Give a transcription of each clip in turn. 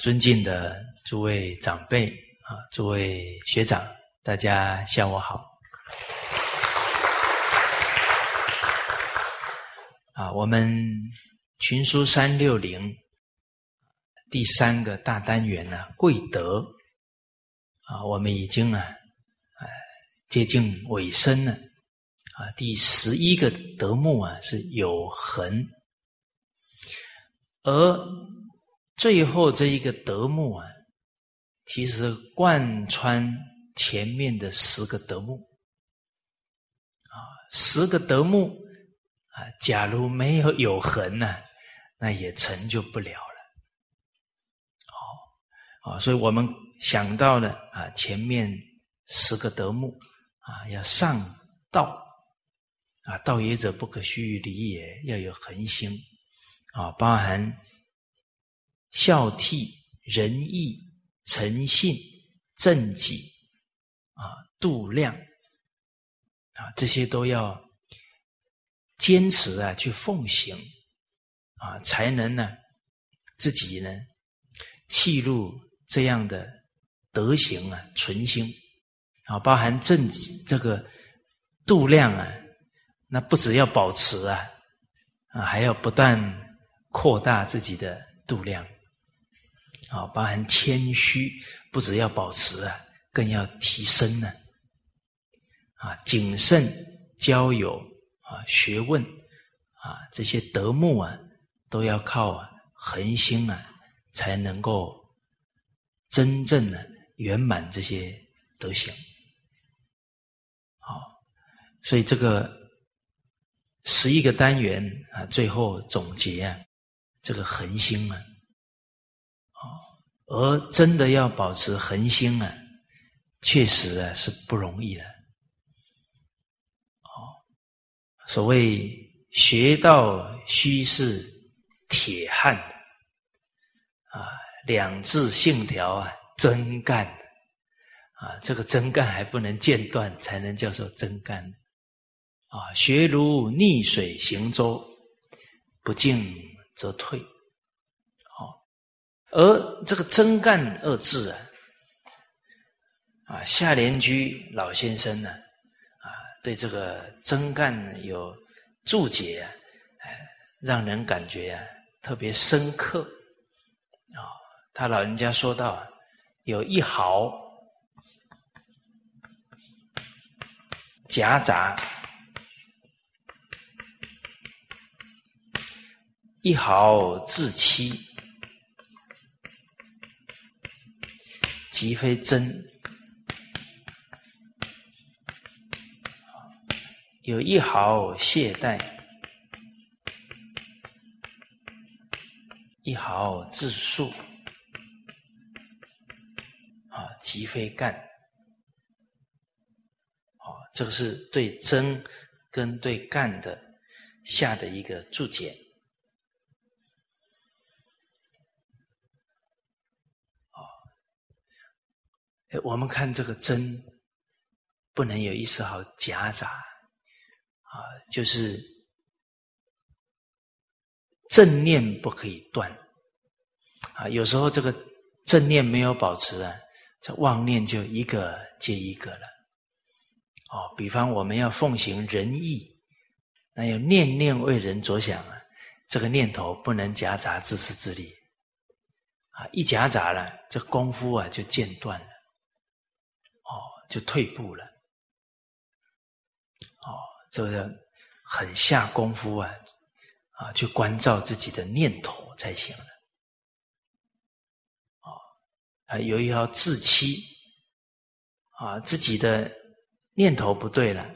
尊敬的诸位长辈啊，诸位学长，大家下午好。啊，我们群书三六零第三个大单元呢，贵德啊，我们已经啊，呃，接近尾声了。啊，第十一个德目啊是有恒，而最后这一个德目啊，其实贯穿前面的十个德目啊，十个德目啊，假如没有有恒呢，那也成就不了了。哦，啊，所以我们想到了啊，前面十个德目啊，要上道。啊，道也者，不可须臾离也。要有恒心啊，包含孝悌、仁义、诚信、正己啊、度量啊，这些都要坚持啊，去奉行啊，才能呢自己呢弃入这样的德行啊，存心啊，包含正己这个度量啊。那不只要保持啊，啊，还要不断扩大自己的度量，啊，包含谦虚，不只要保持啊，更要提升呢，啊，谨慎交友啊，学问啊，这些德目啊，都要靠啊恒心啊，才能够真正的圆满这些德行，好，所以这个。十一个单元啊，最后总结啊，这个恒心啊，而真的要保持恒心啊，确实啊是不容易的，哦，所谓学道须是铁汉啊，两字信条啊，真干啊，这个真干还不能间断，才能叫做真干。啊，学如逆水行舟，不进则退。而这个“真干”二字啊，啊，夏联居老先生呢，啊，对这个“真干”有注解啊，哎，让人感觉啊特别深刻。啊，他老人家说到啊，有一毫夹杂。一毫自欺，即非真；有一毫懈怠，一毫自述，啊，即非干。啊，这个是对真跟对干的下的一个注解。我们看这个真，不能有一丝毫夹杂，啊，就是正念不可以断，啊，有时候这个正念没有保持啊，这妄念就一个接一个了，哦，比方我们要奉行仁义，那要念念为人着想啊，这个念头不能夹杂自私自利，啊，一夹杂了，这功夫啊就间断了。就退步了，哦，这个很下功夫啊，啊，去关照自己的念头才行了，哦，啊，有一条自欺，啊，自己的念头不对了，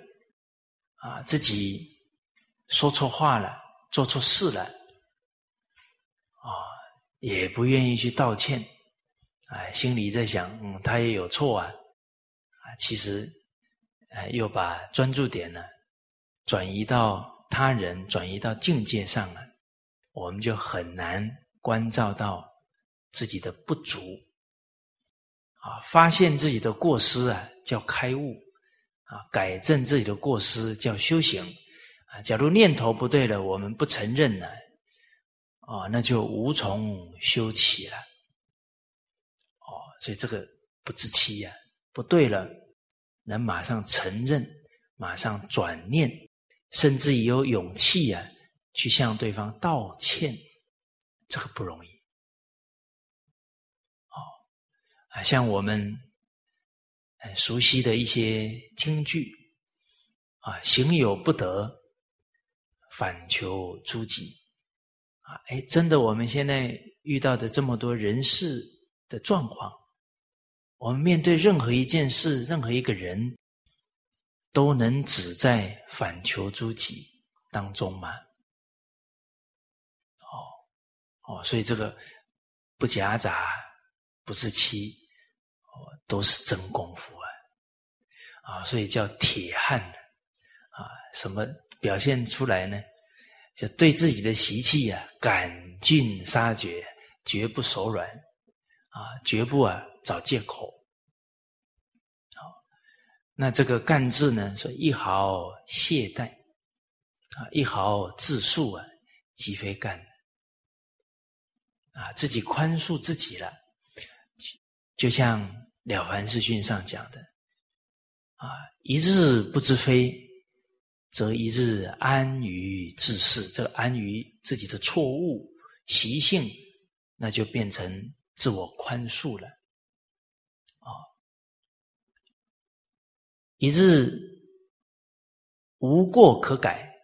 啊，自己说错话了，做错事了，啊，也不愿意去道歉，哎，心里在想，嗯，他也有错啊。其实，呃，又把专注点呢转移到他人、转移到境界上了，我们就很难关照到自己的不足，啊，发现自己的过失啊，叫开悟，啊，改正自己的过失叫修行，啊，假如念头不对了，我们不承认呢，啊，那就无从修起了，哦所以这个不自欺呀，不对了，能马上承认，马上转念，甚至有勇气呀，去向对方道歉，这个不容易。哦，啊，像我们很熟悉的一些京剧，啊，行有不得，反求诸己。啊，哎，真的，我们现在遇到的这么多人事的状况，我们面对任何一件事、任何一个人，都能只在反求诸己当中吗？哦，哦，所以这个不夹杂，不是欺，哦，都是真功夫啊！啊，所以叫铁汉啊，什么表现出来呢？就对自己的习气啊，赶尽杀绝，绝不手软，啊，绝不啊找借口。好，那这个干字呢，说一毫懈怠，啊，一毫自恕啊，即非干。啊，自己宽恕自己了，就像《了凡四训》上讲的，啊，一日不知非。则一日安于自是，这个安于自己的错误习性，那就变成自我宽恕了。一日无过可改，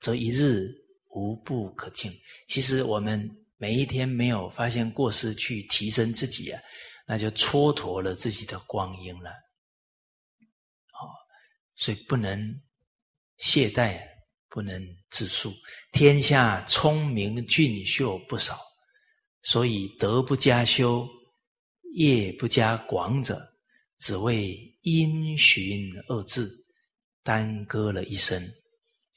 则一日无不可进。其实我们每一天没有发现过失去提升自己啊，那就蹉跎了自己的光阴了。哦，所以不能。懈怠不能自述，天下聪明俊秀不少，所以德不加修，业不加广者，只为因循二字，耽搁了一生。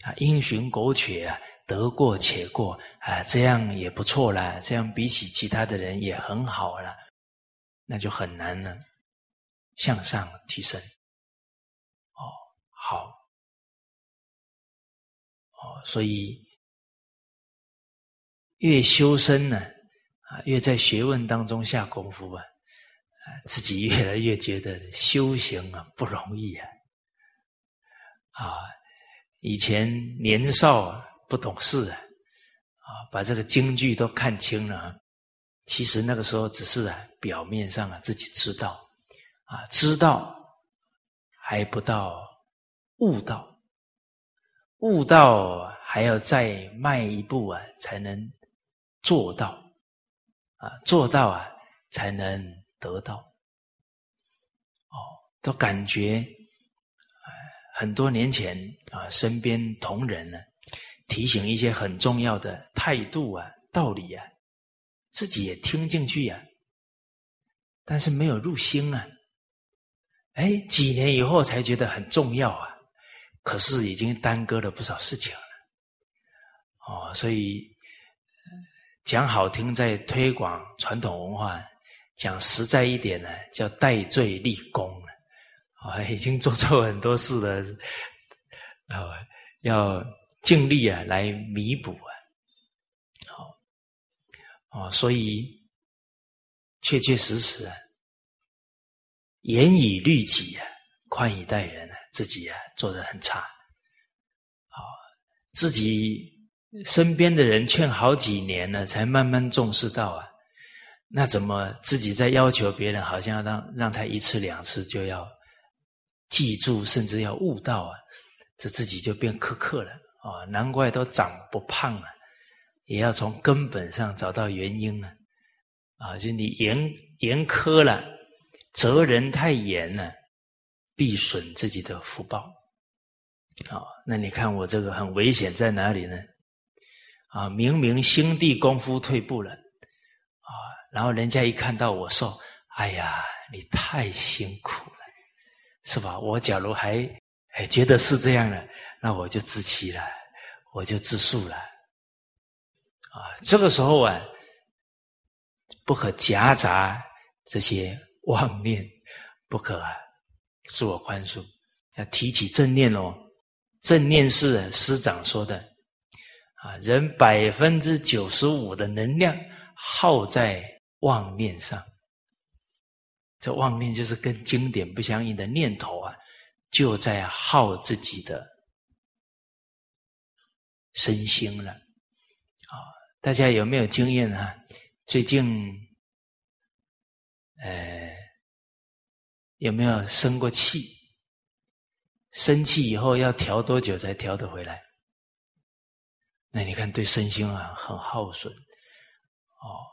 啊，因循苟且啊，得过且过啊，这样也不错啦，这样比起其他的人也很好了，那就很难了，向上提升。哦，好。哦，所以越修身呢，啊，越在学问当中下功夫吧，啊，自己越来越觉得修行啊不容易啊。啊，以前年少不懂事啊，啊，把这个京剧都看清了，其实那个时候只是啊，表面上啊自己知道，啊，知道还不到悟道。悟道还要再迈一步啊，才能做到啊，做到啊，才能得到。哦，都感觉很多年前啊，身边同仁呢提醒一些很重要的态度啊、道理啊，自己也听进去呀，但是没有入心啊。哎，几年以后才觉得很重要啊。可是已经耽搁了不少事情了，哦，所以讲好听，在推广传统文化；讲实在一点呢，叫戴罪立功了。啊，已经做错很多事了，啊，要尽力啊来弥补啊。好，哦，所以确确实实啊，严以律己啊，宽以待人啊。自己啊做的很差，好，自己身边的人劝好几年了，才慢慢重视到啊，那怎么自己在要求别人，好像要让让他一次两次就要记住，甚至要悟到啊，这自己就变苛刻了啊，难怪都长不胖啊，也要从根本上找到原因啊，啊，就你严严苛了，责人太严了。必损自己的福报，啊，那你看我这个很危险在哪里呢？啊，明明心地功夫退步了，然后人家一看到我说，哎呀，你太辛苦了，是吧？我假如还还觉得是这样了，那我就自欺了，我就自述了，啊，这个时候啊，不可夹杂这些妄念，不可。自我宽恕，要提起正念哦。正念是师长说的啊，人百分之九十五的能量耗在妄念上这妄念就是跟经典不相应的念头啊，就在耗自己的身心了。啊，大家有没有经验啊？最近，呃，有没有生过气？生气以后要调多久才调得回来？那你看，对身心啊很耗损。哦。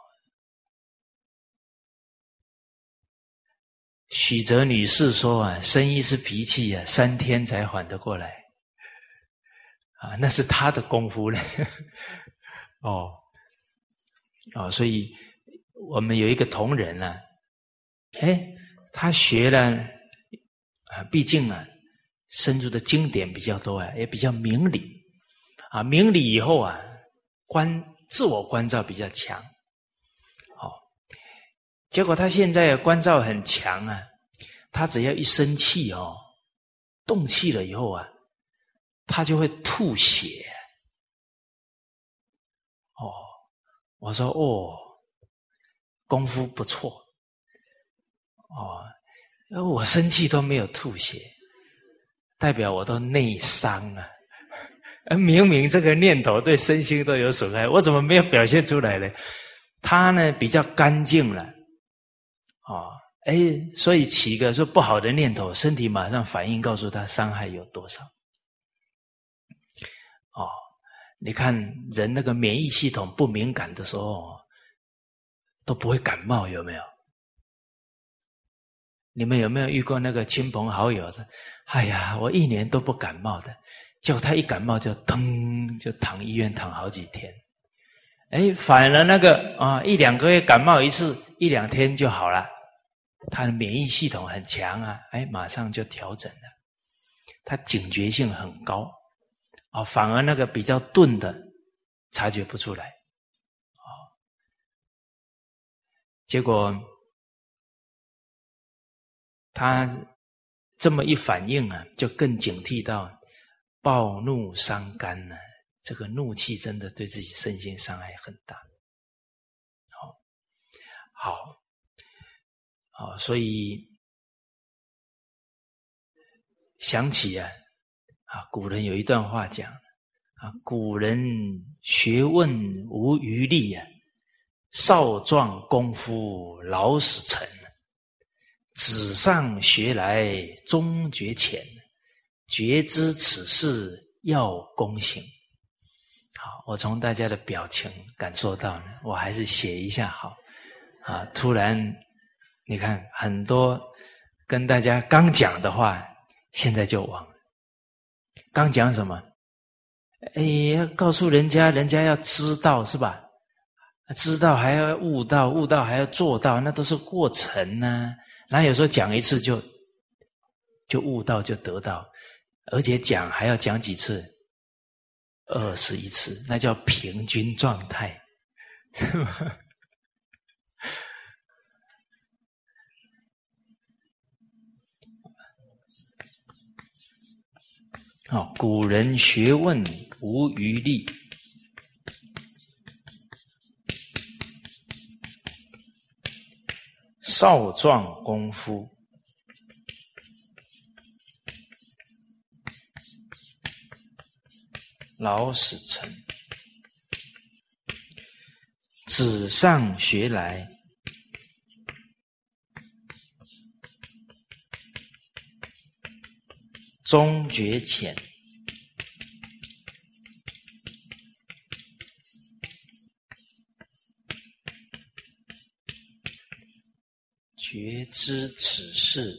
许哲女士说：“啊，生一是脾气啊，三天才缓得过来。啊，那是他的功夫呢。哦，哦，所以我们有一个同仁呢，哎，他学了啊，毕竟啊，深入的经典比较多啊，也比较明理啊，明理以后啊，观自我关照比较强。”结果他现在关照很强啊，他只要一生气哦，动气了以后啊，他就会吐血。哦，我说哦，功夫不错。哦，我生气都没有吐血，代表我都内伤了。明明这个念头对身心都有损害，我怎么没有表现出来呢？他呢比较干净了。哦，哎，所以起一个说不好的念头，身体马上反应告诉他伤害有多少。哦，你看人那个免疫系统不敏感的时候，都不会感冒，有没有？你们有没有遇过那个亲朋好友的？哎呀，我一年都不感冒的，结果他一感冒就噔就躺医院躺好几天。哎，反了那个啊，一两个月感冒一次，一两天就好了。他的免疫系统很强啊，哎，马上就调整了。他警觉性很高，啊，反而那个比较钝的察觉不出来，啊，结果他这么一反应啊，就更警惕到暴怒伤肝呢。这个怒气真的对自己身心伤害很大。好，好。啊，所以想起啊，啊，古人有一段话讲啊，古人学问无余力啊，少壮功夫老死成，纸上学来终觉浅，觉知此事要躬行。好，我从大家的表情感受到呢，我还是写一下好啊，突然。你看，很多跟大家刚讲的话，现在就忘了。刚讲什么？哎，要告诉人家，人家要知道是吧？知道还要悟到，悟到还要做到，那都是过程呢。那有时候讲一次就就悟到，就得到，而且讲还要讲几次？二十一次，那叫平均状态，是吧？啊，古人学问无余力，少壮功夫老死成，纸上学来。终觉浅，觉知此事。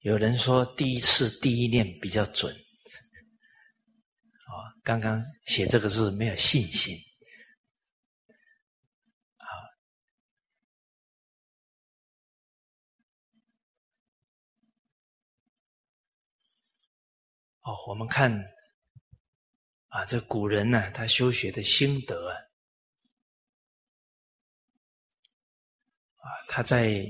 有人说，第一次第一念比较准。啊，刚刚写这个字没有信心。哦，我们看啊，这古人呢，他修学的心得啊，啊，他在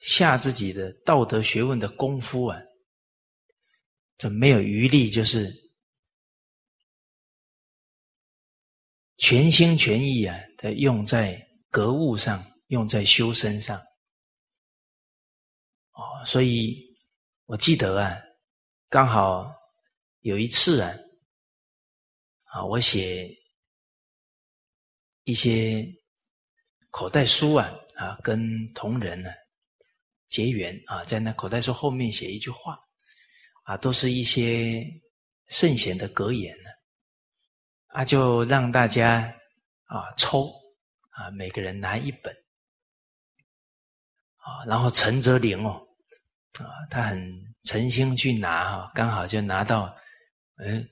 下自己的道德学问的功夫啊，这没有余力，就是全心全意啊的用在格物上，用在修身上。哦，所以我记得啊，刚好有一次啊，啊，我写一些口袋书啊，啊，跟同仁呢结缘啊，在那口袋书后面写一句话，啊，都是一些圣贤的格言呢，啊，就让大家啊抽啊，每个人拿一本，啊，然后陈泽林哦。啊，他很诚心去拿哈，刚好就拿到，嗯，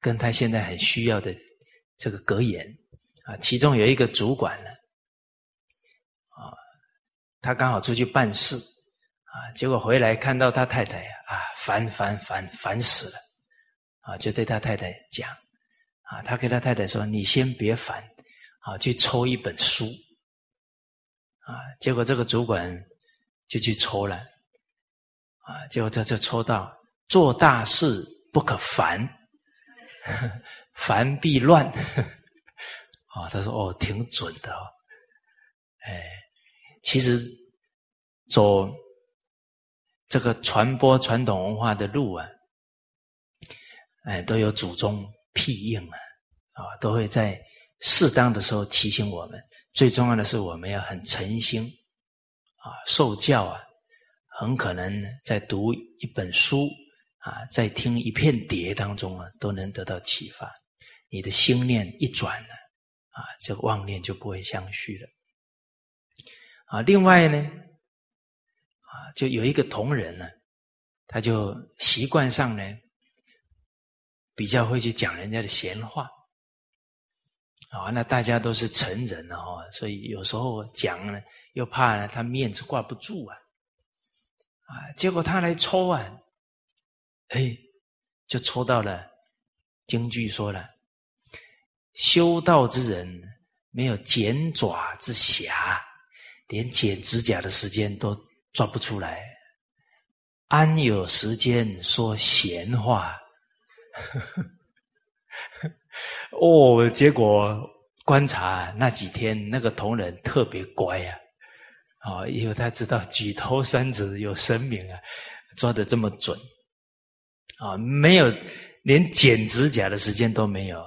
跟他现在很需要的这个格言啊，其中有一个主管呢，啊，他刚好出去办事啊，结果回来看到他太太啊，烦烦烦烦死了，啊，就对他太太讲，啊，他跟他太太说：“你先别烦，啊，去抽一本书。”啊，结果这个主管就去抽了。啊，结果这就抽到做大事不可烦，烦必乱。啊，他说哦，挺准的哦。哎，其实走这个传播传统文化的路啊，哎，都有祖宗庇应啊，啊，都会在适当的时候提醒我们。最重要的是，我们要很诚心啊，受教啊。很可能在读一本书啊，在听一片碟当中啊，都能得到启发。你的心念一转呢，啊，这个妄念就不会相续了。啊，另外呢，啊，就有一个同仁呢，他就习惯上呢，比较会去讲人家的闲话。啊，那大家都是成人了哦，所以有时候讲呢，又怕呢他面子挂不住啊。啊！结果他来抽啊，哎，就抽到了。京剧说了：“修道之人没有剪爪之暇，连剪指甲的时间都抓不出来，安有时间说闲话？” 哦，结果观察那几天，那个同仁特别乖啊。啊，因为他知道举头三尺有神明啊，抓的这么准啊，没有连剪指甲的时间都没有，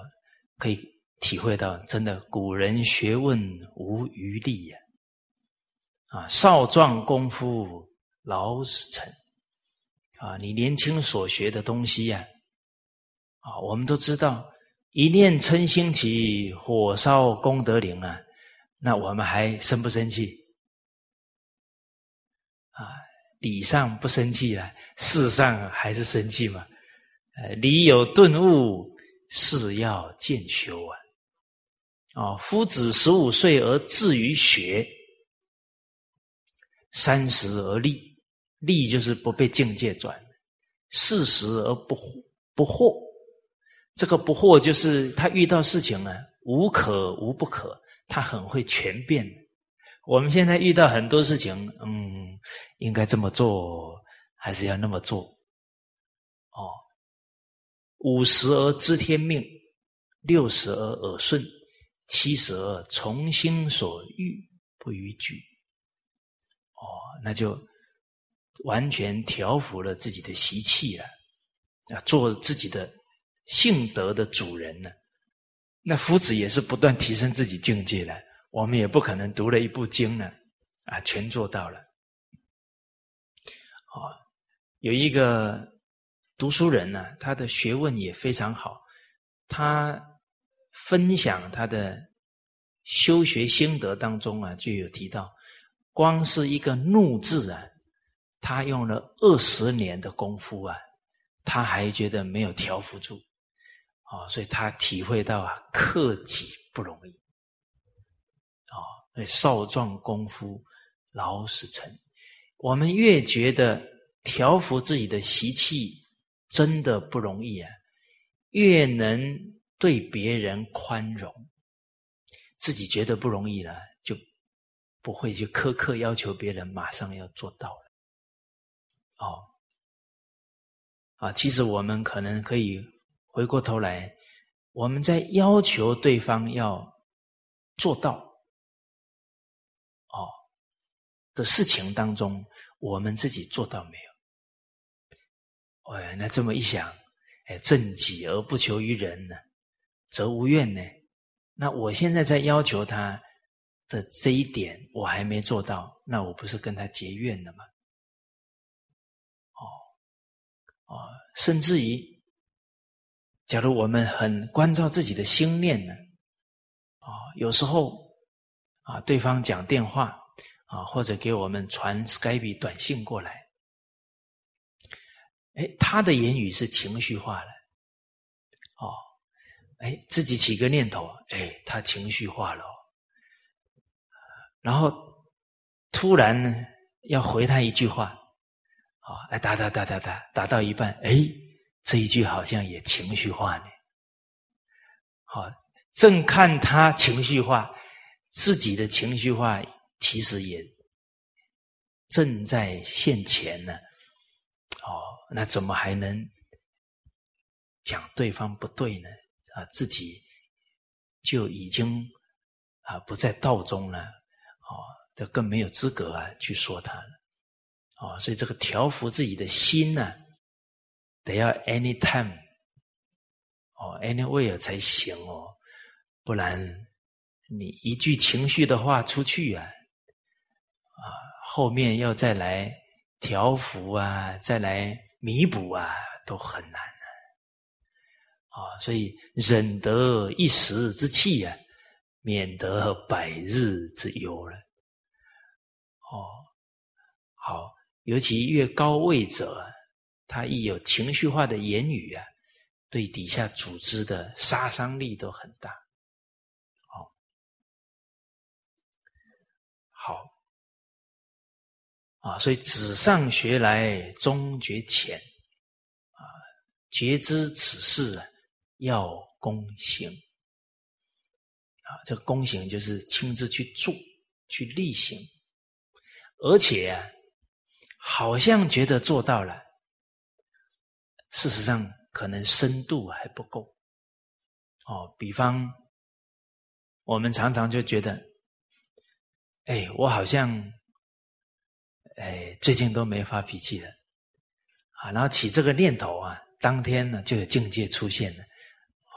可以体会到真的古人学问无余力呀！啊，少壮功夫老死成啊，你年轻所学的东西呀，啊，我们都知道一念嗔心起，火烧功德林啊，那我们还生不生气？啊，理上不生气了，事上还是生气嘛？呃，理有顿悟，事要渐修啊。啊，夫子十五岁而志于学，三十而立，立就是不被境界转；四十而不不惑，这个不惑就是他遇到事情呢，无可无不可，他很会全变的。我们现在遇到很多事情，嗯，应该这么做，还是要那么做？哦，五十而知天命，六十而耳顺，七十而从心所欲不逾矩。哦，那就完全调服了自己的习气了，啊，做自己的性德的主人呢。那夫子也是不断提升自己境界的。我们也不可能读了一部经呢，啊，全做到了。哦，有一个读书人呢，他的学问也非常好，他分享他的修学心得当中啊，就有提到，光是一个“怒”字啊，他用了二十年的功夫啊，他还觉得没有调服住，哦，所以他体会到啊，克己不容易。少壮功夫老死成。我们越觉得调服自己的习气真的不容易啊，越能对别人宽容。自己觉得不容易了，就不会去苛刻要求别人马上要做到了。哦，啊，其实我们可能可以回过头来我们在要求对方要做到哦的事情当中，我们自己做到没有？哎，那这么一想，哎，正己而不求于人呢，则无怨呢。那我现在在要求他的这一点，我还没做到，那我不是跟他结怨了吗？哦，哦，甚至于。假如我们很关照自己的心念呢，啊，有时候啊，对方讲电话啊，或者给我们传 Skype 短信过来，哎，他的言语是情绪化的，哦，哎，自己起个念头，哎，他情绪化了，然后突然呢要回他一句话，啊，哎，打打打打打，打到一半，哎。这一句好像也情绪化呢。好，正看他情绪化，自己的情绪化其实也正在现前呢。哦，那怎么还能讲对方不对呢？啊，自己就已经啊不在道中了。哦，这更没有资格啊去说他了。哦，所以这个调服自己的心呢。得要 anytime 哦，anywhere 才行哦，不然你一句情绪的话出去，啊，后面要再来调服啊，再来弥补啊，都很难啊。啊，所以忍得一时之气啊，免得百日之忧了。哦，好，尤其越高位者。他一有情绪化的言语啊，对底下组织的杀伤力都很大。好，好啊，所以纸上学来终觉浅啊，觉知此事，要躬行啊，这个躬行就是亲自去做、去力行，而且啊，好像觉得做到了。事实上，可能深度还不够。哦，比方，我们常常就觉得，哎，我好像，哎，最近都没发脾气了，啊，然后起这个念头啊，当天呢就有境界出现了，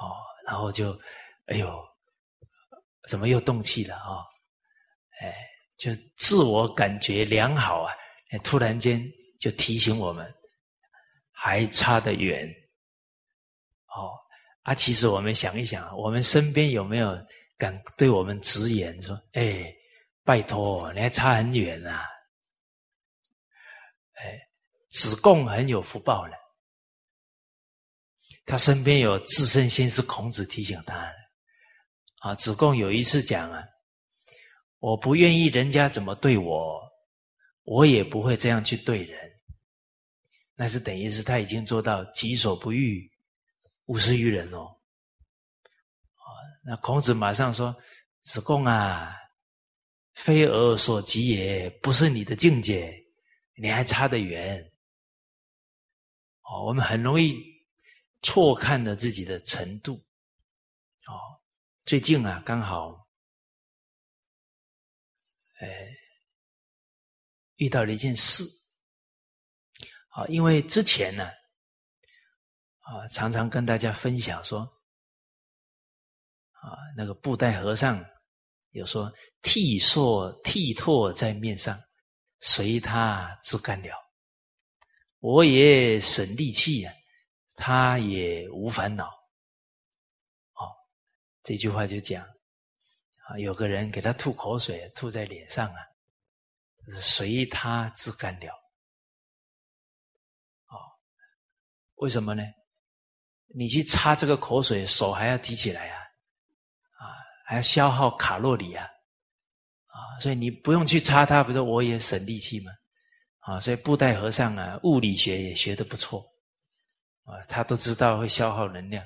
哦，然后就，哎呦，怎么又动气了啊？哎，就自我感觉良好啊，突然间就提醒我们。还差得远，哦啊！其实我们想一想，我们身边有没有敢对我们直言说：“哎，拜托，你还差很远啊！”子贡很有福报了，他身边有自身先是孔子提醒他的。啊，子贡有一次讲啊：“我不愿意人家怎么对我，我也不会这样去对人。”那是等于是他已经做到己所不欲，勿施于人哦。啊，那孔子马上说：“子贡啊，非尔所及也，不是你的境界，你还差得远。”哦，我们很容易错看了自己的程度。哦，最近啊，刚好，哎，遇到了一件事。啊，因为之前呢，啊，常常跟大家分享说，啊，那个布袋和尚有说剃烁剃拓在面上，随他自干了。我也省力气啊，他也无烦恼。哦，这句话就讲啊，有个人给他吐口水，吐在脸上啊，随他自干了。为什么呢？你去擦这个口水，手还要提起来啊，啊，还要消耗卡路里啊，啊，所以你不用去擦它，不是我也省力气吗？啊，所以布袋和尚啊，物理学也学的不错，啊，他都知道会消耗能量，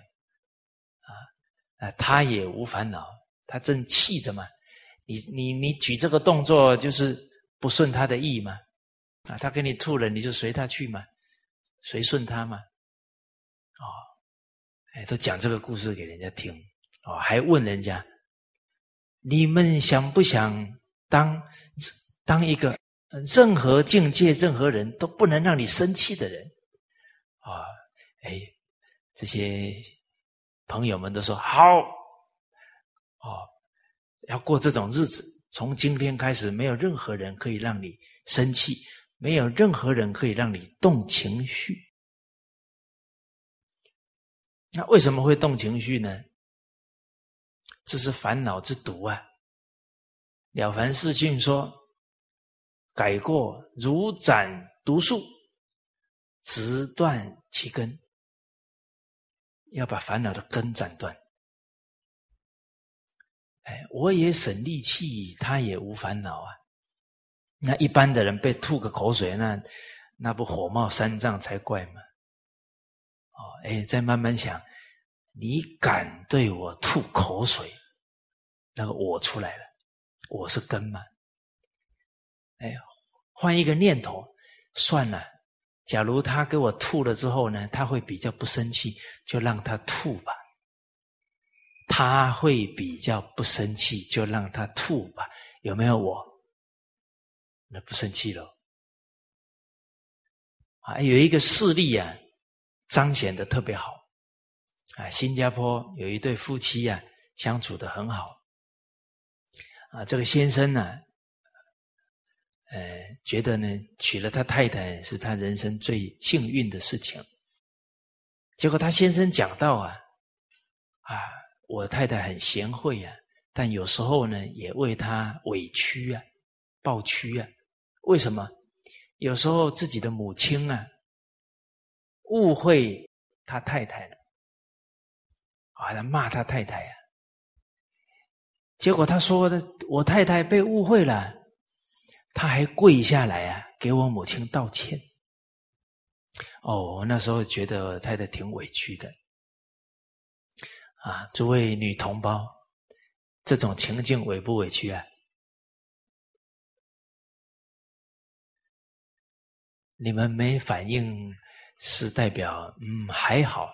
啊，啊，他也无烦恼，他正气着嘛，你你你举这个动作就是不顺他的意嘛，啊，他给你吐了，你就随他去嘛，随顺他嘛。啊，哎，都讲这个故事给人家听，哦，还问人家，你们想不想当当一个任何境界、任何人都不能让你生气的人？啊，哎，这些朋友们都说好，哦，要过这种日子，从今天开始，没有任何人可以让你生气，没有任何人可以让你动情绪。那为什么会动情绪呢？这是烦恼之毒啊！了凡四训说：“改过如斩毒树，直断其根。”要把烦恼的根斩断。哎，我也省力气，他也无烦恼啊。那一般的人被吐个口水，那那不火冒三丈才怪吗？哦，哎，再慢慢想，你敢对我吐口水，那个我出来了，我是根吗？哎，换一个念头，算了。假如他给我吐了之后呢，他会比较不生气，就让他吐吧。他会比较不生气，就让他吐吧。有没有我？那不生气了。啊，有一个事例啊。彰显的特别好啊！新加坡有一对夫妻啊，相处的很好啊。这个先生呢，呃，觉得呢，娶了他太太是他人生最幸运的事情。结果他先生讲到啊，啊，我太太很贤惠啊，但有时候呢，也为他委屈啊，抱屈啊。为什么？有时候自己的母亲啊。误会他太太了，啊，他骂他太太呀。结果他说的，我太太被误会了，他还跪下来啊，给我母亲道歉。哦，我那时候觉得太太挺委屈的，啊，诸位女同胞，这种情境委不委屈啊？你们没反应？是代表嗯还好，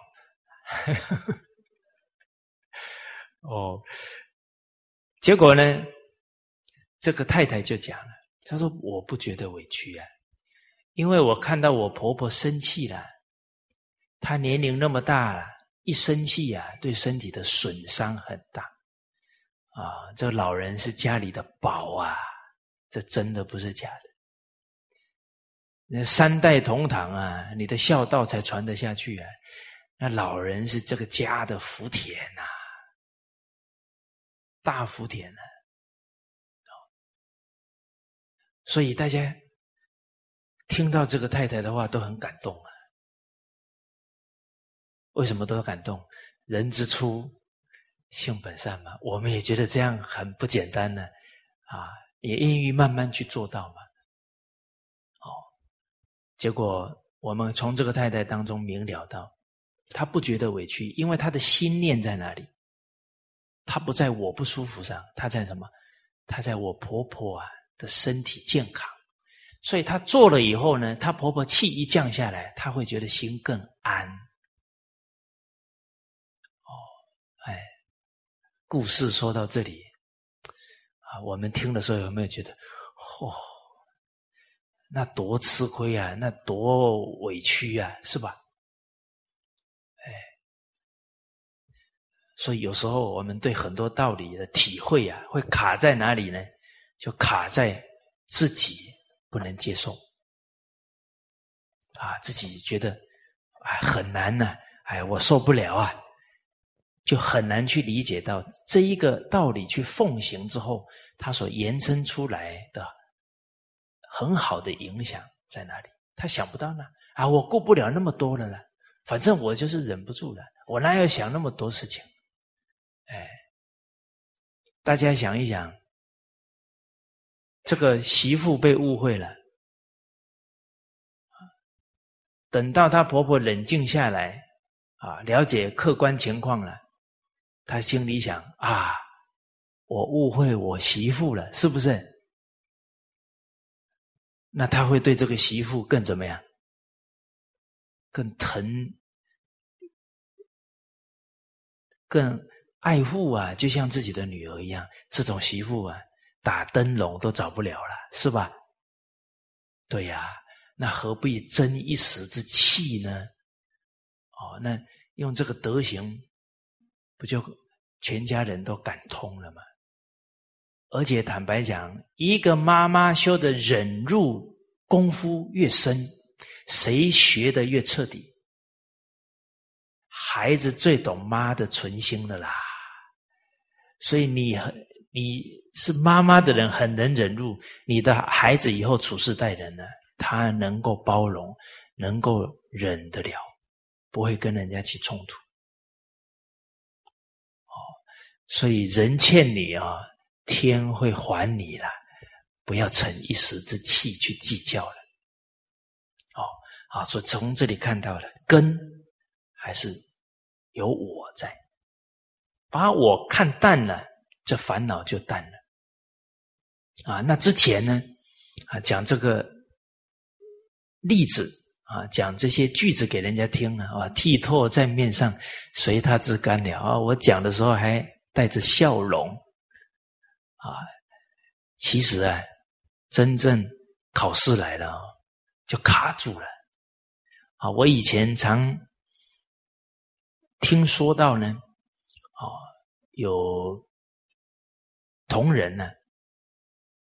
哦，结果呢，这个太太就讲了，她说我不觉得委屈啊，因为我看到我婆婆生气了，她年龄那么大了，一生气啊，对身体的损伤很大，啊，这老人是家里的宝啊，这真的不是假的。那三代同堂啊，你的孝道才传得下去啊！那老人是这个家的福田呐，大福田呢。所以大家听到这个太太的话都很感动啊。为什么都感动？人之初，性本善嘛。我们也觉得这样很不简单呢，啊，也愿意慢慢去做到嘛。哦结果，我们从这个太太当中明了到，她不觉得委屈，因为她的心念在哪里？她不在我不舒服上，她在什么？她在我婆婆啊身体健康，所以她做了以后呢，她婆婆气一降下来，她会觉得心更安。哦，哎，故事说到这里，啊，我们听的时候有没有觉得，嚯？那多吃亏啊，那多委屈啊，是吧？哎，所以有时候我们对很多道理的体会啊，会卡在哪里呢？就卡在自己不能接受啊，自己觉得哎很难呢，哎我受不了啊，就很难去理解到这一个道理去奉行之后，它所延伸出来的。很好的影响在哪里？他想不到呢啊！我顾不了那么多了呢，反正我就是忍不住了，我哪有想那么多事情？哎，大家想一想，这个媳妇被误会了，等到她婆婆冷静下来啊，了解客观情况了，她心里想啊，我误会我媳妇了，是不是？那她会对这个媳妇更怎么样？更疼，更爱护啊，就像自己的女儿一样。这种媳妇啊，打灯笼都找不了了，是吧？对呀，那何必争一时之气呢？哦，那用这个德行，不就全家人都感通了吗？而且坦白讲，一个妈妈修的忍辱功夫越深，谁学的越彻底，孩子最懂妈的存心的啦。所以你很你是妈妈的人，很能忍辱，你的孩子以后处事待人呢，他能够包容，能够忍得了，不会跟人家起冲突。哦，所以人欠你啊。天会还你了，不要逞一时之气去计较了。哦，好，所以从这里看到了根还是有我在，把我看淡了，这烦恼就淡了。啊，那之前呢，啊，讲这个例子啊，讲这些句子给人家听啊，啊，剃拓在面上，随他之干了啊。我讲的时候还带着笑容。啊，其实啊，真正考试来了，就卡住了。啊，我以前常听说到呢，哦，有同仁呢，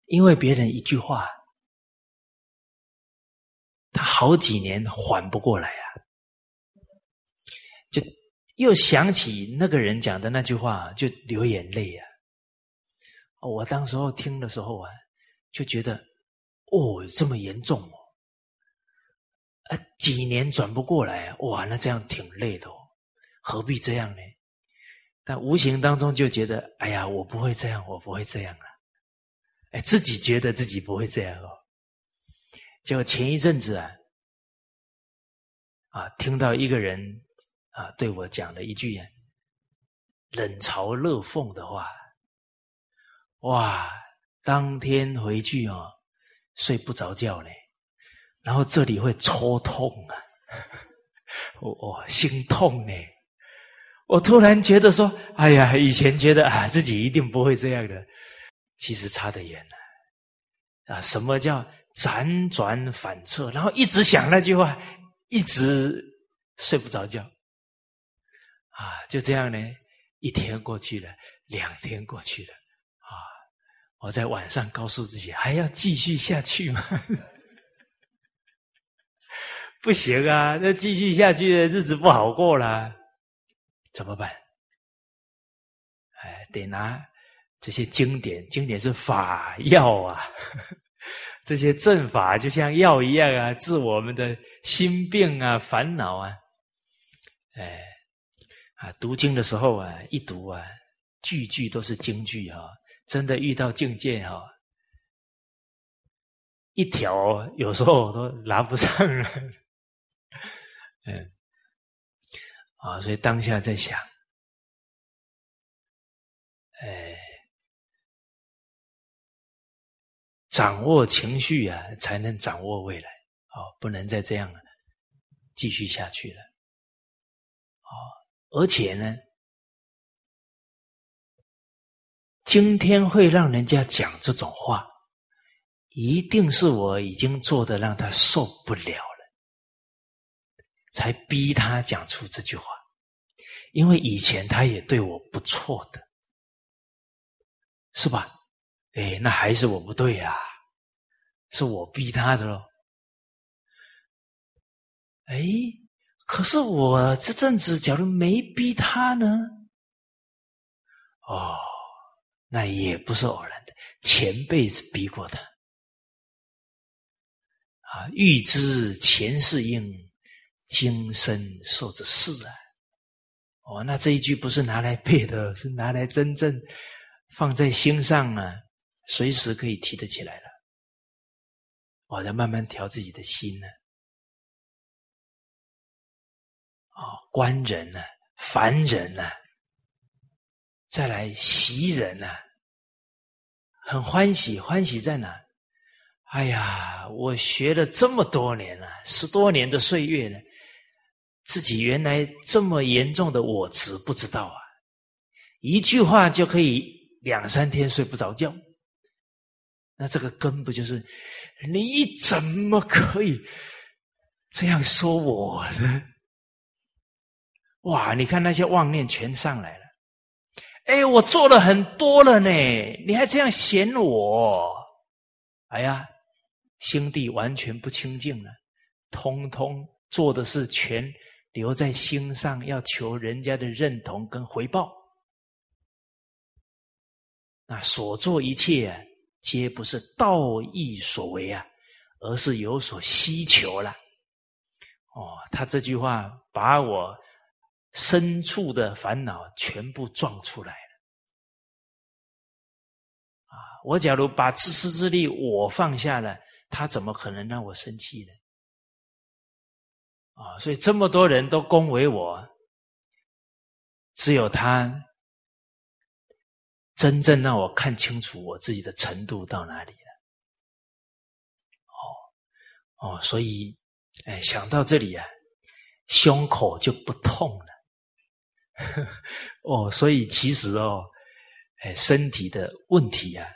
因为别人一句话，他好几年缓不过来啊，就又想起那个人讲的那句话，就流眼泪啊。我当时候听的时候啊，就觉得哦，这么严重哦，啊，几年转不过来，哇，那这样挺累的哦，何必这样呢？但无形当中就觉得，哎呀，我不会这样，我不会这样啊，哎，自己觉得自己不会这样哦。结果前一阵子啊，啊，听到一个人啊对我讲了一句冷嘲热讽的话。哇！当天回去哦，睡不着觉嘞，然后这里会抽痛啊，我我心痛呢。我突然觉得说，哎呀，以前觉得啊自己一定不会这样的，其实差得远了啊！什么叫辗转反侧？然后一直想那句话，一直睡不着觉啊！就这样呢，一天过去了，两天过去了。啊我在晚上告诉自己，还要继续下去吗？不行啊，那继续下去的日子不好过了，怎么办？哎，得拿这些经典，经典是法药啊，这些正法就像药一样啊，治我们的心病啊、烦恼啊。哎，啊，读经的时候啊，一读啊，句句都是京剧啊。真的遇到境界哈，一条有时候都拿不上了，嗯，啊，所以当下在想，哎，掌握情绪啊，才能掌握未来，哦，不能再这样继续下去了，哦，而且呢。今天会让人家讲这种话，一定是我已经做的让他受不了了，才逼他讲出这句话。因为以前他也对我不错的，是吧？哎，那还是我不对呀，是我逼他的喽。哎，可是我这阵子假如没逼他呢？哦。那也不是偶然的，前辈子逼过的啊！欲知前世因，今生受着事啊！哦，那这一句不是拿来背的，是拿来真正放在心上啊，随时可以提得起来了。我在慢慢调自己的心呢。哦，观人呢，凡人呢。再来袭人呐，很欢喜，欢喜在哪？哎呀，我学了这么多年了，十多年的岁月呢，自己原来这么严重的我执不知道啊，一句话就可以两三天睡不着觉。那这个根不就是你怎么可以这样说我呢？哇！你看那些妄念全上来了。哎，我做了很多了呢，你还这样嫌我？哎呀，心地完全不清净了，通通做的是全留在心上，要求人家的认同跟回报。那所做一切啊，皆不是道义所为啊，而是有所希求了。哦，他这句话把我。深处的烦恼全部撞出来了啊！我假如把自私自利我放下了，他怎么可能让我生气呢？啊！所以这么多人都恭维我，只有他真正让我看清楚我自己的程度到哪里了。哦哦，所以哎，想到这里啊，胸口就不痛了。哦，所以其实哦，哎，身体的问题啊，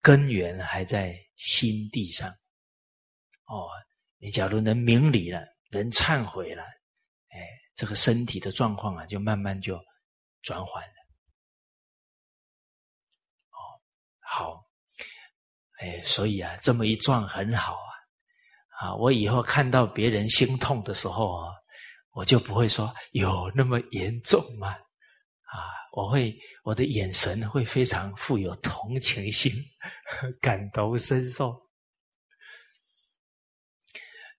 根源还在心地上。哦，你假如能明理了，人忏悔了，哎，这个身体的状况啊，就慢慢就转缓了。哦，好，哎，所以啊，这么一撞很好啊。啊，我以后看到别人心痛的时候啊。我就不会说有那么严重吗？啊，我会我的眼神会非常富有同情心，感同身受。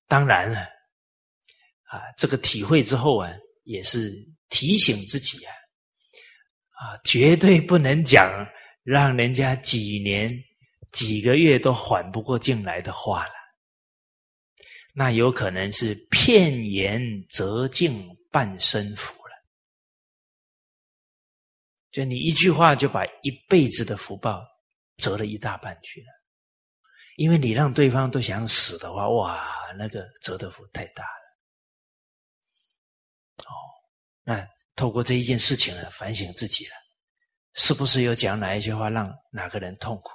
当然了，啊，这个体会之后啊，也是提醒自己啊，啊，绝对不能讲让人家几年、几个月都缓不过劲来的话了。那有可能是片言折尽半生福了，就你一句话就把一辈子的福报折了一大半去了，因为你让对方都想死的话，哇，那个折的福太大了。哦，那透过这一件事情呢，反省自己了，是不是有讲哪一句话让哪个人痛苦？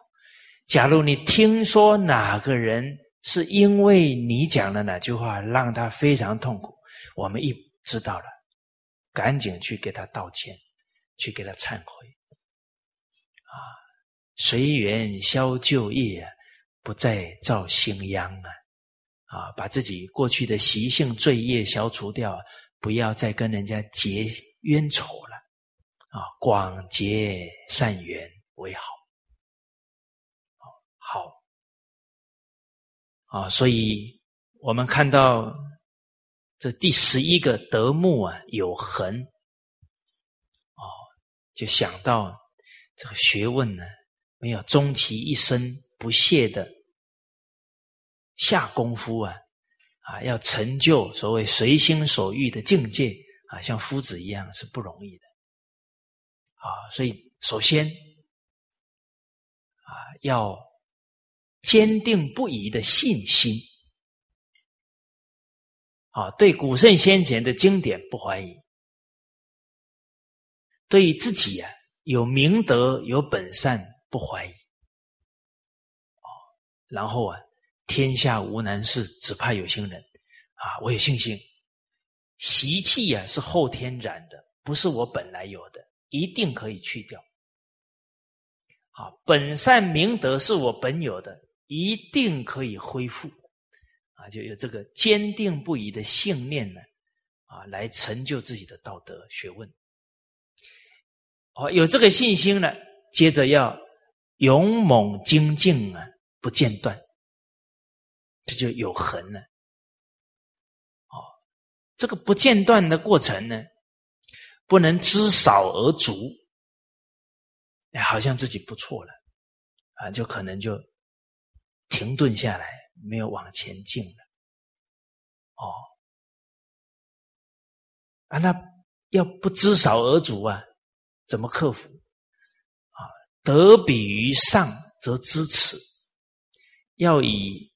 假如你听说哪个人。是因为你讲的哪句话让他非常痛苦，我们一知道了，赶紧去给他道歉，去给他忏悔，啊，随缘消旧业，不再造新殃啊，啊，把自己过去的习性罪业消除掉，不要再跟人家结冤仇了，啊，广结善缘为好。好啊，所以我们看到这第十一个德目啊，有恒，哦，就想到这个学问呢，没有终其一生不懈的下功夫啊，啊，要成就所谓随心所欲的境界啊，像夫子一样是不容易的，啊，所以首先啊，要。坚定不移的信心，啊，对古圣先贤的经典不怀疑，对自己啊有明德有本善不怀疑，然后啊，天下无难事，只怕有心人，啊，我有信心，习气啊是后天染的，不是我本来有的，一定可以去掉，啊，本善明德是我本有的。一定可以恢复，啊，就有这个坚定不移的信念呢，啊，来成就自己的道德学问。哦，有这个信心呢，接着要勇猛精进啊，不间断，这就有恒了。哦，这个不间断的过程呢，不能知少而足，哎，好像自己不错了，啊，就可能就。停顿下来，没有往前进了。哦，啊，那要不知少而足啊？怎么克服？啊，得比于上则知耻，要以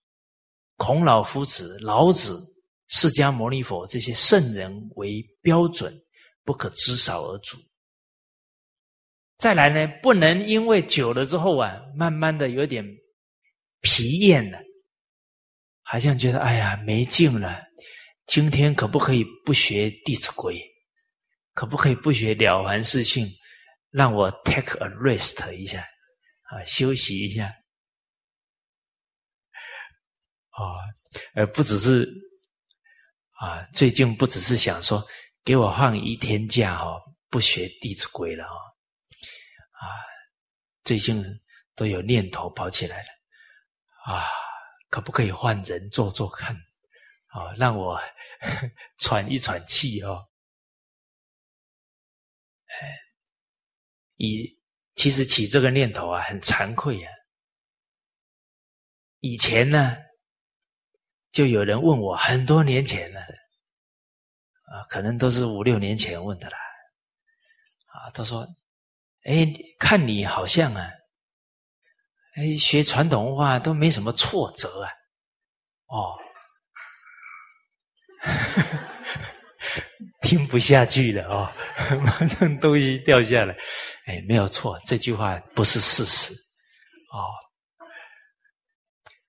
孔老夫子、老子、释迦牟尼佛这些圣人为标准，不可知少而足。再来呢，不能因为久了之后啊，慢慢的有点疲厌了，好像觉得哎呀没劲了。今天可不可以不学《弟子规》？可不可以不学了凡四训？让我 take a rest 一下啊，休息一下。啊，而，不只是啊，最近不只是想说给我放一天假哦，不学《弟子规》了哦，啊，最近都有念头跑起来了啊，可不可以换人做做看？啊，让我 喘一喘气哦。哎，以其实起这个念头啊，很惭愧啊。以前呢，就有人问我，很多年前了，啊，可能都是五六年前问的啦。啊，他说：“哎，看你好像啊，哎，学传统文化都没什么挫折啊。”哦。听不下去了哦，马上东西掉下来。哎，没有错，这句话不是事实哦。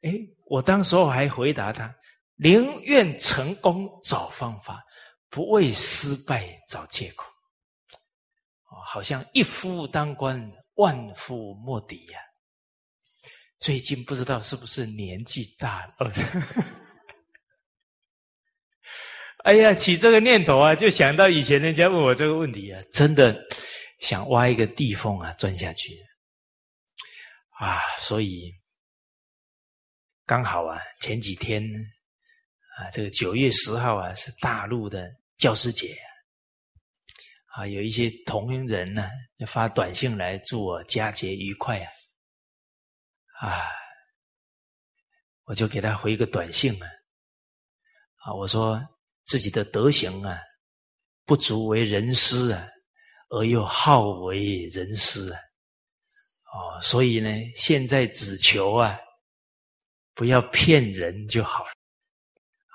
哎，我当时候还回答他：宁愿成功找方法，不为失败找借口。好像一夫当关，万夫莫敌呀。最近不知道是不是年纪大了。哎呀，起这个念头啊，就想到以前人家问我这个问题啊，真的想挖一个地缝啊，钻下去啊。所以刚好啊，前几天啊，这个九月十号啊，是大陆的教师节啊，有一些同龄人呢，就发短信来祝我佳节愉快啊。啊，我就给他回一个短信啊，啊，我说。自己的德行啊，不足为人师啊，而又好为人师啊，哦，所以呢，现在只求啊，不要骗人就好了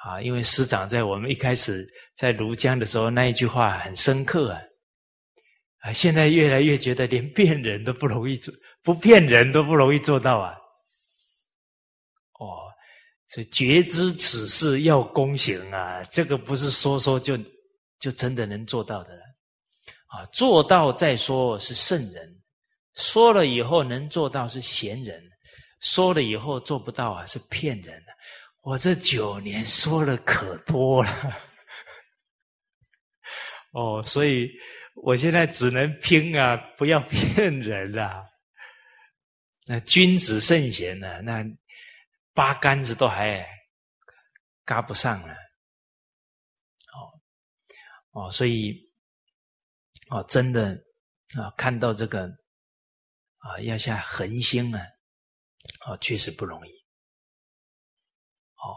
啊。因为师长在我们一开始在庐江的时候那一句话很深刻啊，啊，现在越来越觉得连骗人都不容易做，不骗人都不容易做到啊。哦所以觉知此事要躬行啊，这个不是说说就就真的能做到的了啊！做到再说是圣人，说了以后能做到是贤人，说了以后做不到啊是骗人的。我这九年说了可多了，哦，所以我现在只能拼啊，不要骗人了。那君子圣贤呢？那。八竿子都还嘎不上了，哦哦，所以哦，真的啊，看到这个啊，要下恒心啊，哦，确实不容易，哦，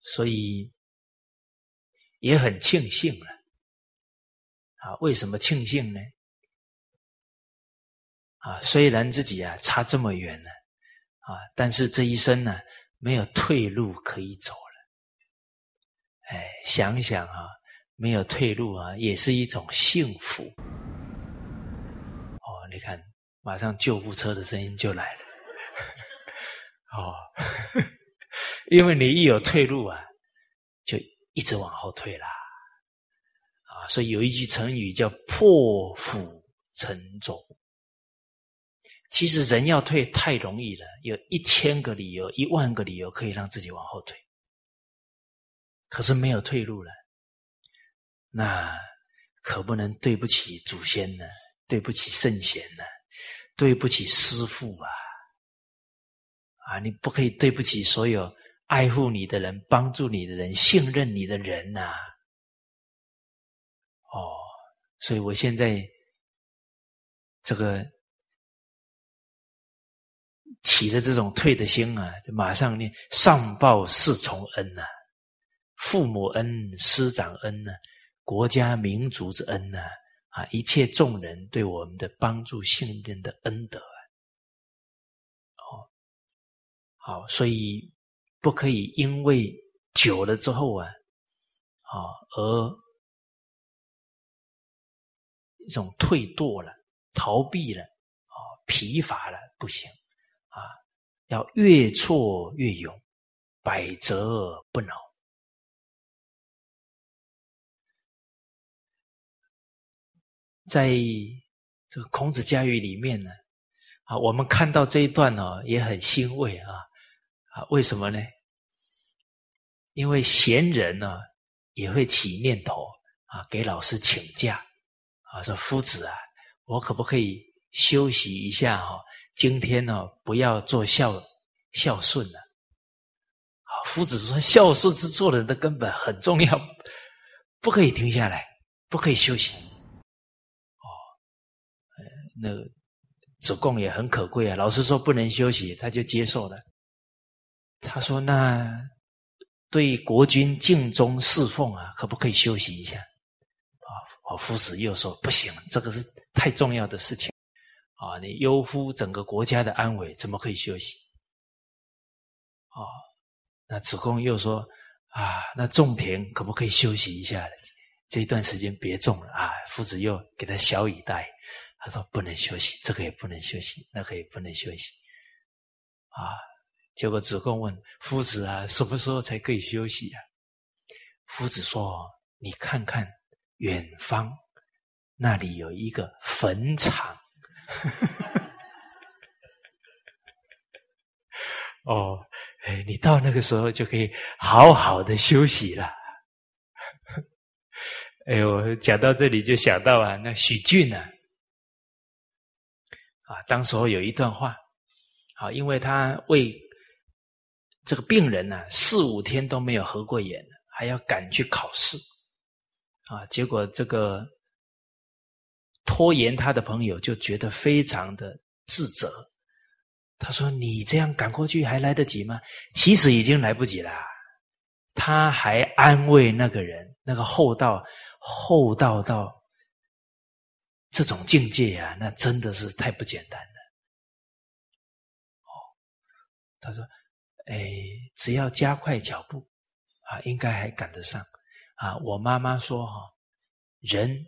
所以也很庆幸了，啊，为什么庆幸呢？啊，虽然自己啊差这么远呢。啊！但是这一生呢，没有退路可以走了。哎，想想啊，没有退路啊，也是一种幸福。哦，你看，马上救护车的声音就来了。哦，因为你一有退路啊，就一直往后退啦。啊，所以有一句成语叫“破釜沉舟”。其实人要退太容易了，有一千个理由、一万个理由可以让自己往后退，可是没有退路了，那可不能对不起祖先呢，对不起圣贤呢，对不起师父啊！啊，你不可以对不起所有爱护你的人、帮助你的人、信任你的人呐！哦，所以我现在这个。起了这种退的心啊，就马上念上报四重恩呐，父母恩、师长恩呐，国家民族之恩呐，啊，一切众人对我们的帮助、信任的恩德好，所以不可以因为久了之后啊，啊，而一种退堕了逃避了，哦，疲乏了，不行，啊，要越挫越勇，百折不挠。在这个孔子家语里面呢，啊，我们看到这一段哦，也很欣慰啊，啊，为什么呢？因为贤人呢，也会起念头啊，给老师请假啊，说夫子啊，我可不可以休息一下哈？今天呢，不要做孝孝顺了。啊，夫子说孝顺是做人的根本，很重要，不可以停下来，不可以休息。哦，那子贡也很可贵啊，老师说不能休息，他就接受了。他说那。对国君尽忠侍奉啊，可不可以休息一下？啊，我夫子又说不行，这个是太重要的事情啊！你忧乎整个国家的安危，怎么可以休息？啊，那子贡又说啊，那种田可不可以休息一下？这一段时间别种了啊！夫子又给他小以待，他说不能休息，这个也不能休息，那个也不能休息，啊。结果子贡问夫子啊，什么时候才可以休息啊？夫子说：“你看看远方，那里有一个坟场。哦，哎，你到那个时候就可以好好的休息了。哎呦，讲到这里就想到啊，那许俊呢？啊，当时候有一段话，啊，因为他为。这个病人呢，四五天都没有合过眼，还要赶去考试，啊！结果这个拖延他的朋友就觉得非常的自责。他说：“你这样赶过去还来得及吗？”其实已经来不及了。他还安慰那个人，那个厚道厚道到这种境界啊，那真的是太不简单了。哦，他说。哎，只要加快脚步，啊，应该还赶得上。啊，我妈妈说哈，人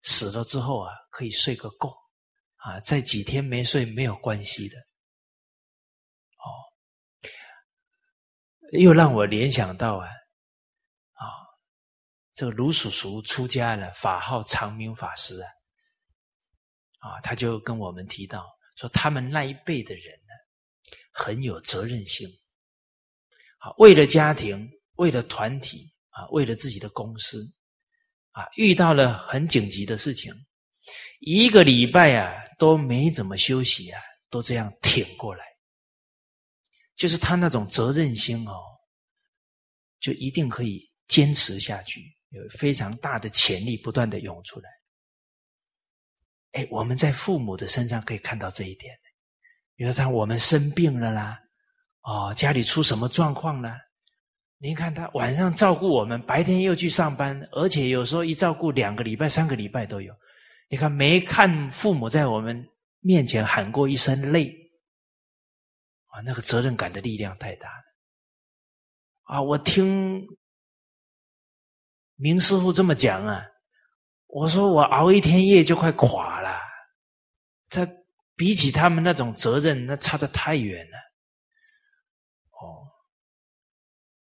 死了之后啊，可以睡个够，啊，在几天没睡没有关系的。哦，又让我联想到啊，啊，这个卢叔叔出家了，法号长明法师啊，啊，他就跟我们提到说，他们那一辈的人呢，很有责任心。为了家庭，为了团体，啊，为了自己的公司，啊，遇到了很紧急的事情，一个礼拜啊都没怎么休息啊，都这样挺过来，就是他那种责任心哦，就一定可以坚持下去，有非常大的潜力不断的涌出来。哎，我们在父母的身上可以看到这一点，比如说我们生病了啦。哦，家里出什么状况了？您看他晚上照顾我们，白天又去上班，而且有时候一照顾两个礼拜、三个礼拜都有。你看没看父母在我们面前喊过一声累？啊，那个责任感的力量太大了。啊，我听明师傅这么讲啊，我说我熬一天夜就快垮了。他比起他们那种责任，那差的太远了。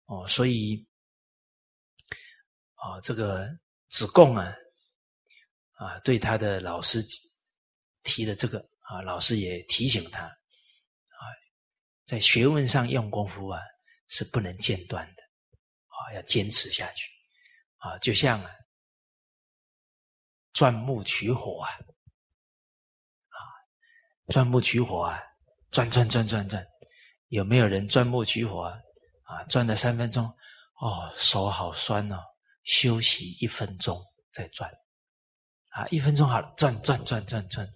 哦，所以，啊，这个子贡啊，啊，对他的老师提的这个啊，老师也提醒他，啊，在学问上用功夫啊，是不能间断的，啊，要坚持下去，啊，就像啊，钻木取火啊，啊，钻木取火啊，钻钻钻钻钻，有没有人钻木取火？啊？啊，转了三分钟，哦，手好酸哦，休息一分钟再转。啊，一分钟好了，转转转转转，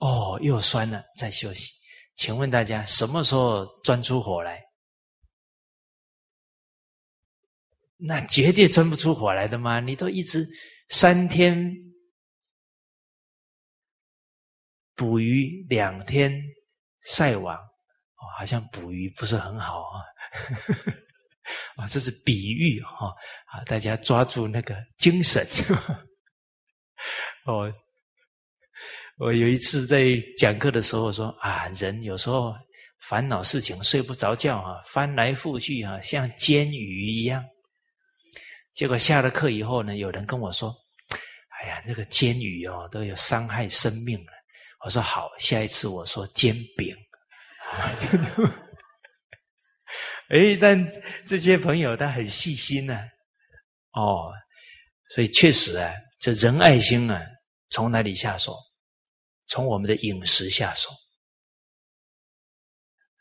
哦，又酸了，再休息。请问大家什么时候钻出火来？那绝对钻不出火来的嘛！你都一直三天捕鱼，两天晒网，哦，好像捕鱼不是很好啊。啊，这是比喻哈啊！大家抓住那个精神 哦。我有一次在讲课的时候说啊，人有时候烦恼事情睡不着觉啊，翻来覆去啊，像煎鱼一样。结果下了课以后呢，有人跟我说：“哎呀，这个煎鱼哦，都有伤害生命了。”我说：“好，下一次我说煎饼。”哎，但这些朋友他很细心呢，哦，所以确实啊，这仁爱心啊，从哪里下手？从我们的饮食下手，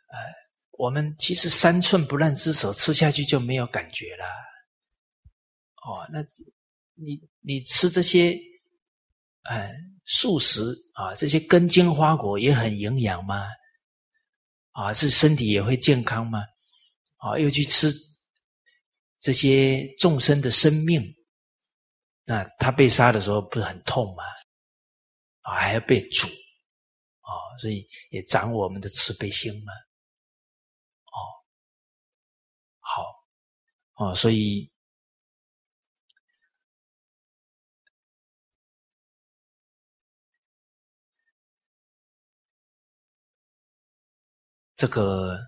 呃，我们其实三寸不烂之舌，吃下去就没有感觉了。哦，那你你吃这些，呃，素食啊，这些根茎花果也很营养吗？啊，是身体也会健康吗？啊，又去吃这些众生的生命，那他被杀的时候不是很痛吗？啊，还要被煮，啊，所以也长我们的慈悲心嘛，哦，好，哦，所以这个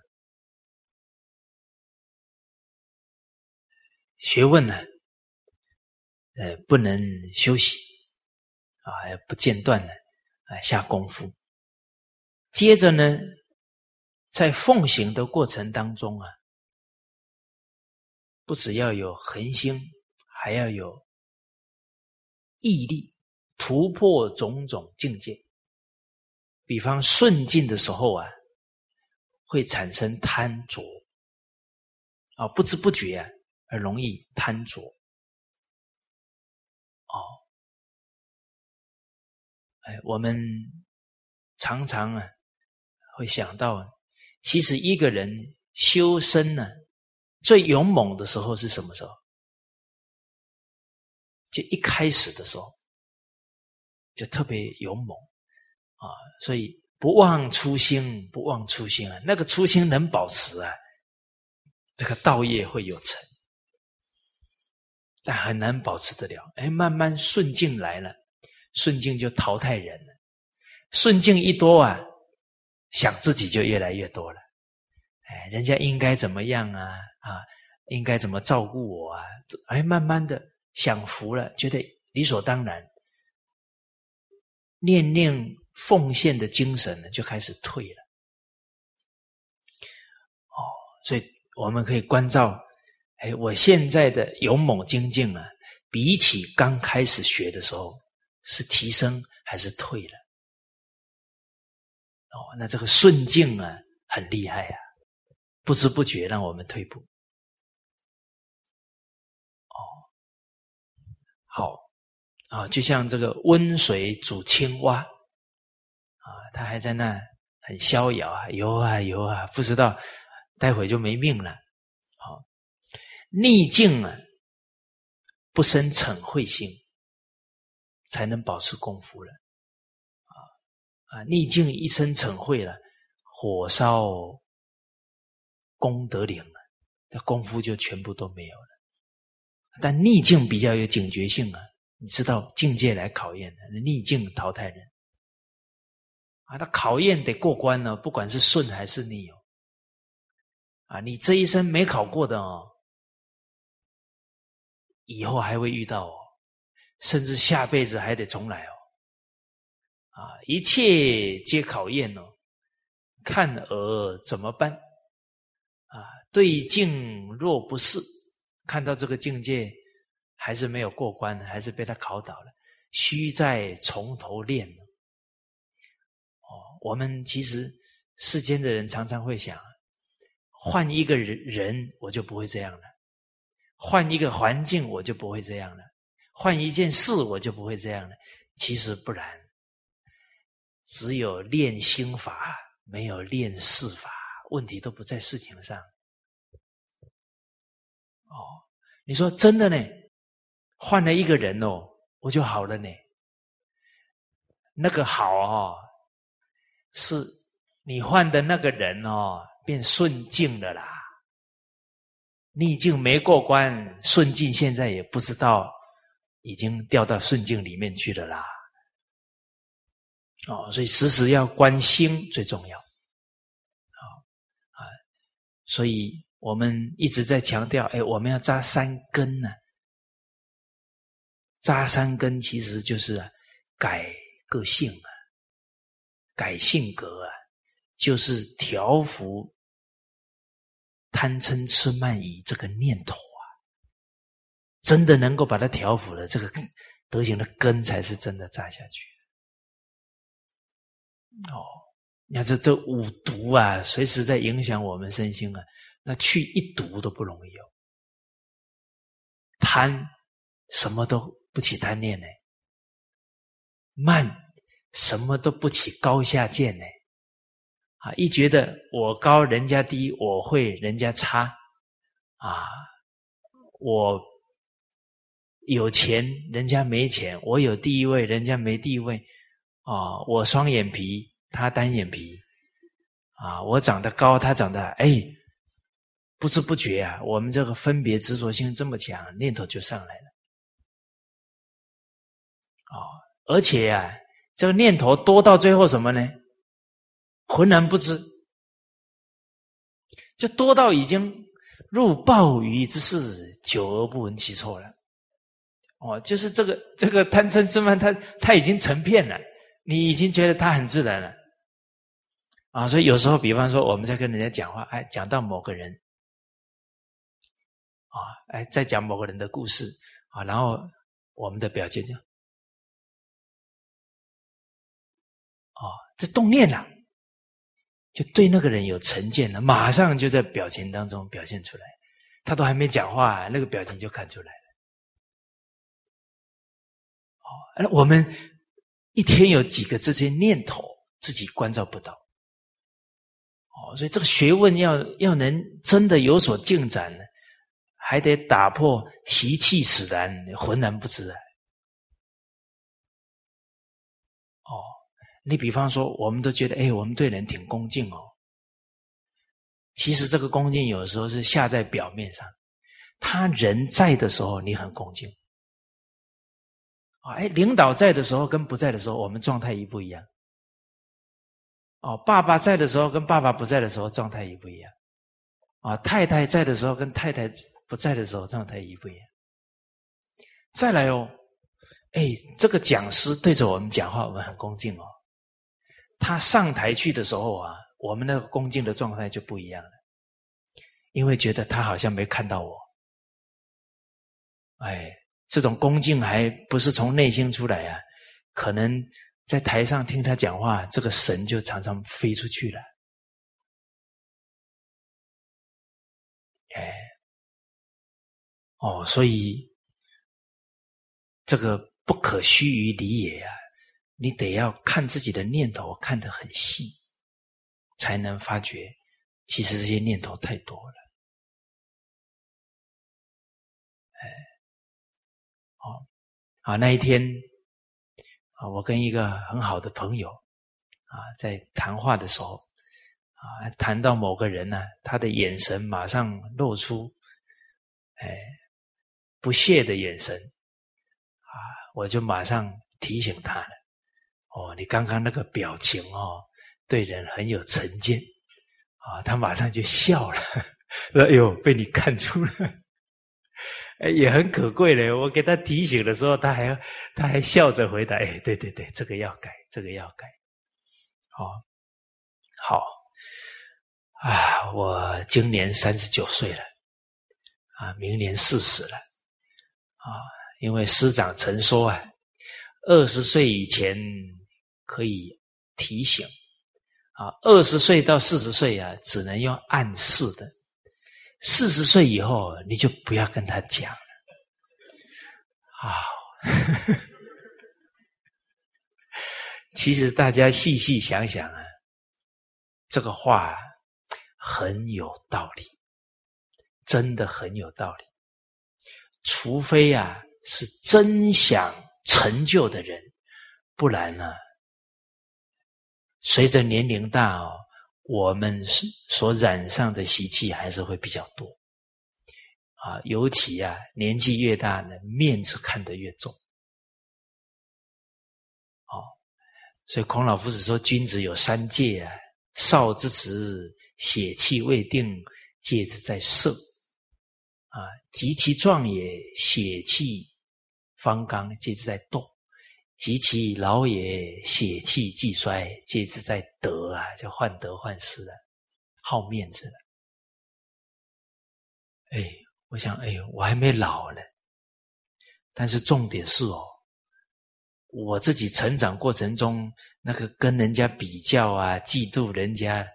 学问呢，呃，不能休息。啊，不间断的啊下功夫。接着呢，在奉行的过程当中啊，不只要有恒心，还要有毅力，突破种种境界。比方顺境的时候啊，会产生贪着啊，不知不觉啊，而容易贪着哦。哎，我们常常啊会想到，其实一个人修身呢，最勇猛的时候是什么时候？就一开始的时候，就特别勇猛啊！所以不忘初心，不忘初心啊！那个初心能保持啊，这个道业会有成，但很难保持得了。哎，慢慢顺境来了。顺境就淘汰人了，顺境一多啊，想自己就越来越多了。哎，人家应该怎么样啊？啊，应该怎么照顾我啊？哎，慢慢的享福了，觉得理所当然，念念奉献的精神呢就开始退了。哦，所以我们可以关照，哎，我现在的勇猛精进啊，比起刚开始学的时候。是提升还是退了？哦，那这个顺境啊，很厉害啊，不知不觉让我们退步。哦，好啊，就像这个温水煮青蛙啊，它还在那很逍遥啊，游啊游啊，不知道待会就没命了。逆境啊，不生嗔恚心。才能保持功夫了，啊啊！逆境一生成慧了，火烧功德林了，那功夫就全部都没有了。但逆境比较有警觉性啊，你知道境界来考验的，逆境淘汰人啊，他考验得过关呢，不管是顺还是逆哦，啊，你这一生没考过的哦，以后还会遇到哦。甚至下辈子还得重来哦，啊，一切皆考验哦，看而怎么办？啊，对境若不是，看到这个境界还是没有过关，还是被他考倒了，需再从头练哦，我们其实世间的人常常会想，换一个人人我就不会这样了，换一个环境我就不会这样了。换一件事，我就不会这样了。其实不然，只有练心法，没有练事法，问题都不在事情上。哦，你说真的呢？换了一个人哦，我就好了呢。那个好哦，是你换的那个人哦，变顺境了啦。逆境没过关，顺境现在也不知道。已经掉到顺境里面去了啦，哦，所以时时要观心最重要。啊啊，所以我们一直在强调，哎，我们要扎三根呢。扎三根其实就是改个性啊，改性格啊，就是调伏贪嗔痴慢疑这个念头啊。真的能够把它调伏了，这个德行的根才是真的扎下去。哦，你看这这五毒啊，随时在影响我们身心啊。那去一毒都不容易哦。贪，什么都不起贪念呢；慢，什么都不起高下见呢。一觉得我高人家低，我会人家差，啊，我有钱人家没钱，我有地位人家没地位。啊，我双眼皮，他单眼皮，啊，我长得高，他长得哎，不知不觉啊，我们这个分别执着性这么强，念头就上来了，啊，而且啊，这个念头多到最后什么呢？浑然不知，就多到已经入鲍鱼之肆，久而不闻其臭了。哦，就是这个这个贪嗔痴慢，他他已经成片了。你已经觉得他很自然了，啊，所以有时候，比方说我们在跟人家讲话，哎，讲到某个人，啊，哎，在讲某个人的故事，啊，然后我们的表情就，哦，这动念了，就对那个人有成见了，马上就在表情当中表现出来，他都还没讲话，那个表情就看出来了，哦，哎，我们。一天有几个这些念头，自己关照不到，哦，所以这个学问要要能真的有所进展呢，还得打破习气使然，浑然不知啊。你比方说，我们都觉得，哎，我们对人挺恭敬哦。其实这个恭敬有时候是下在表面上，他人在的时候，你很恭敬啊。哎，领导在的时候跟不在的时候，我们状态一不一样？哦，爸爸在的时候跟爸爸不在的时候状态一不一样？啊，太太在的时候跟太太不在的时候状态一不一样？再来哦，哎，这个讲师对着我们讲话，我们很恭敬哦。他上台去的时候啊，我们那个恭敬的状态就不一样了，因为觉得他好像没看到我。哎。这种恭敬还不是从内心出来啊，可能在台上听他讲话，这个神就常常飞出去了。哎，哦，所以这个不可虚于理也啊！你得要看自己的念头，看得很细，才能发觉，其实这些念头太多了。哎，好啊，那一天啊，我跟一个很好的朋友啊，在谈话的时候啊，谈到某个人呢，他的眼神马上露出哎不屑的眼神啊，我就马上提醒他了。哦，你刚刚那个表情哦，对人很有成见啊，他马上就笑了，说：“哎呦，被你看出了。”哎，也很可贵嘞！我给他提醒的时候，他还他还笑着回答：“哎，对对对，这个要改，这个要改。”哦，好啊！我今年三十九岁了，啊，明年四十了，啊，因为师长曾说啊，二十岁以前可以提醒，啊，二十岁到四十岁啊，只能用暗示的。四十岁以后，你就不要跟他讲了。好，其实大家细细想想啊，这个话很有道理，真的很有道理。除非啊是真想成就的人，不然呢，随着年龄大哦。我们所染上的习气还是会比较多，啊，尤其啊，年纪越大呢，面子看得越重，哦，所以孔老夫子说，君子有三戒啊：少之时，血气未定，戒之在色；啊，及其壮也，血气方刚，戒之在动；及其老也，血气既衰，戒之在德啊，就患得患失啊，好面子了。哎，我想，哎，我还没老呢，但是重点是哦。我自己成长过程中，那个跟人家比较啊，嫉妒人家，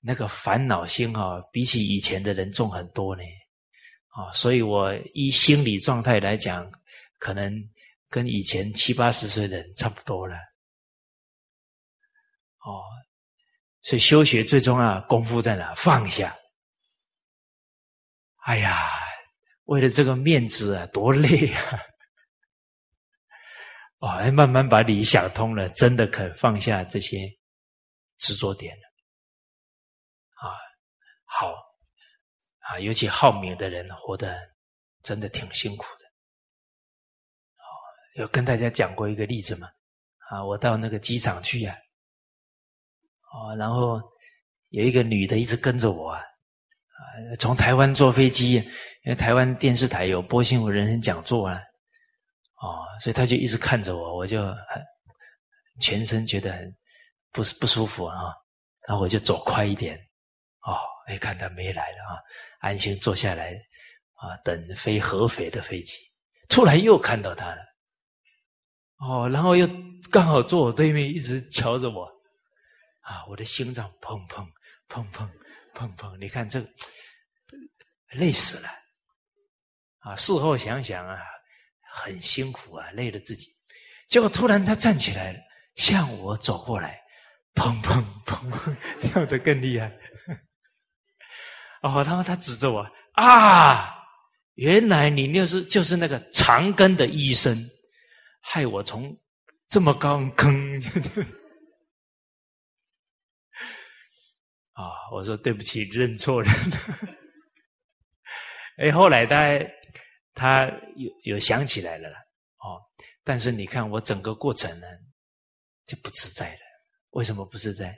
那个烦恼心啊，比起以前的人重很多呢。啊，所以我依心理状态来讲，可能跟以前七八十岁的人差不多了。哦，所以修学最重要功夫在哪？放下。哎呀，为了这个面子啊，多累啊！哦，哎，慢慢把理想通了，真的肯放下这些执着点了。啊，好，啊，尤其好名的人活得真的挺辛苦的。有跟大家讲过一个例子嘛？啊，我到那个机场去呀，哦，然后有一个女的一直跟着我啊，啊，从台湾坐飞机，因为台湾电视台有播新闻人生讲座啊。哦，所以他就一直看着我，我就很全身觉得很不不舒服啊，然后我就走快一点，哦，哎，看他没来了啊，安心坐下来啊，等飞合肥的飞机，突然又看到他了，哦，然后又刚好坐我对面，一直瞧着我，啊，我的心脏砰砰砰砰砰砰，你看这累死了，啊，事后想想啊。很辛苦啊，累了自己。结果突然他站起来，向我走过来，砰砰砰砰，跳得更厉害。哦，然后他指着我啊，原来你就是就是那个长庚的医生，害我从这么高坑。啊，我说对不起，认错人了。哎，后来他。他有有想起来了，哦，但是你看我整个过程呢，就不自在了。为什么不自在？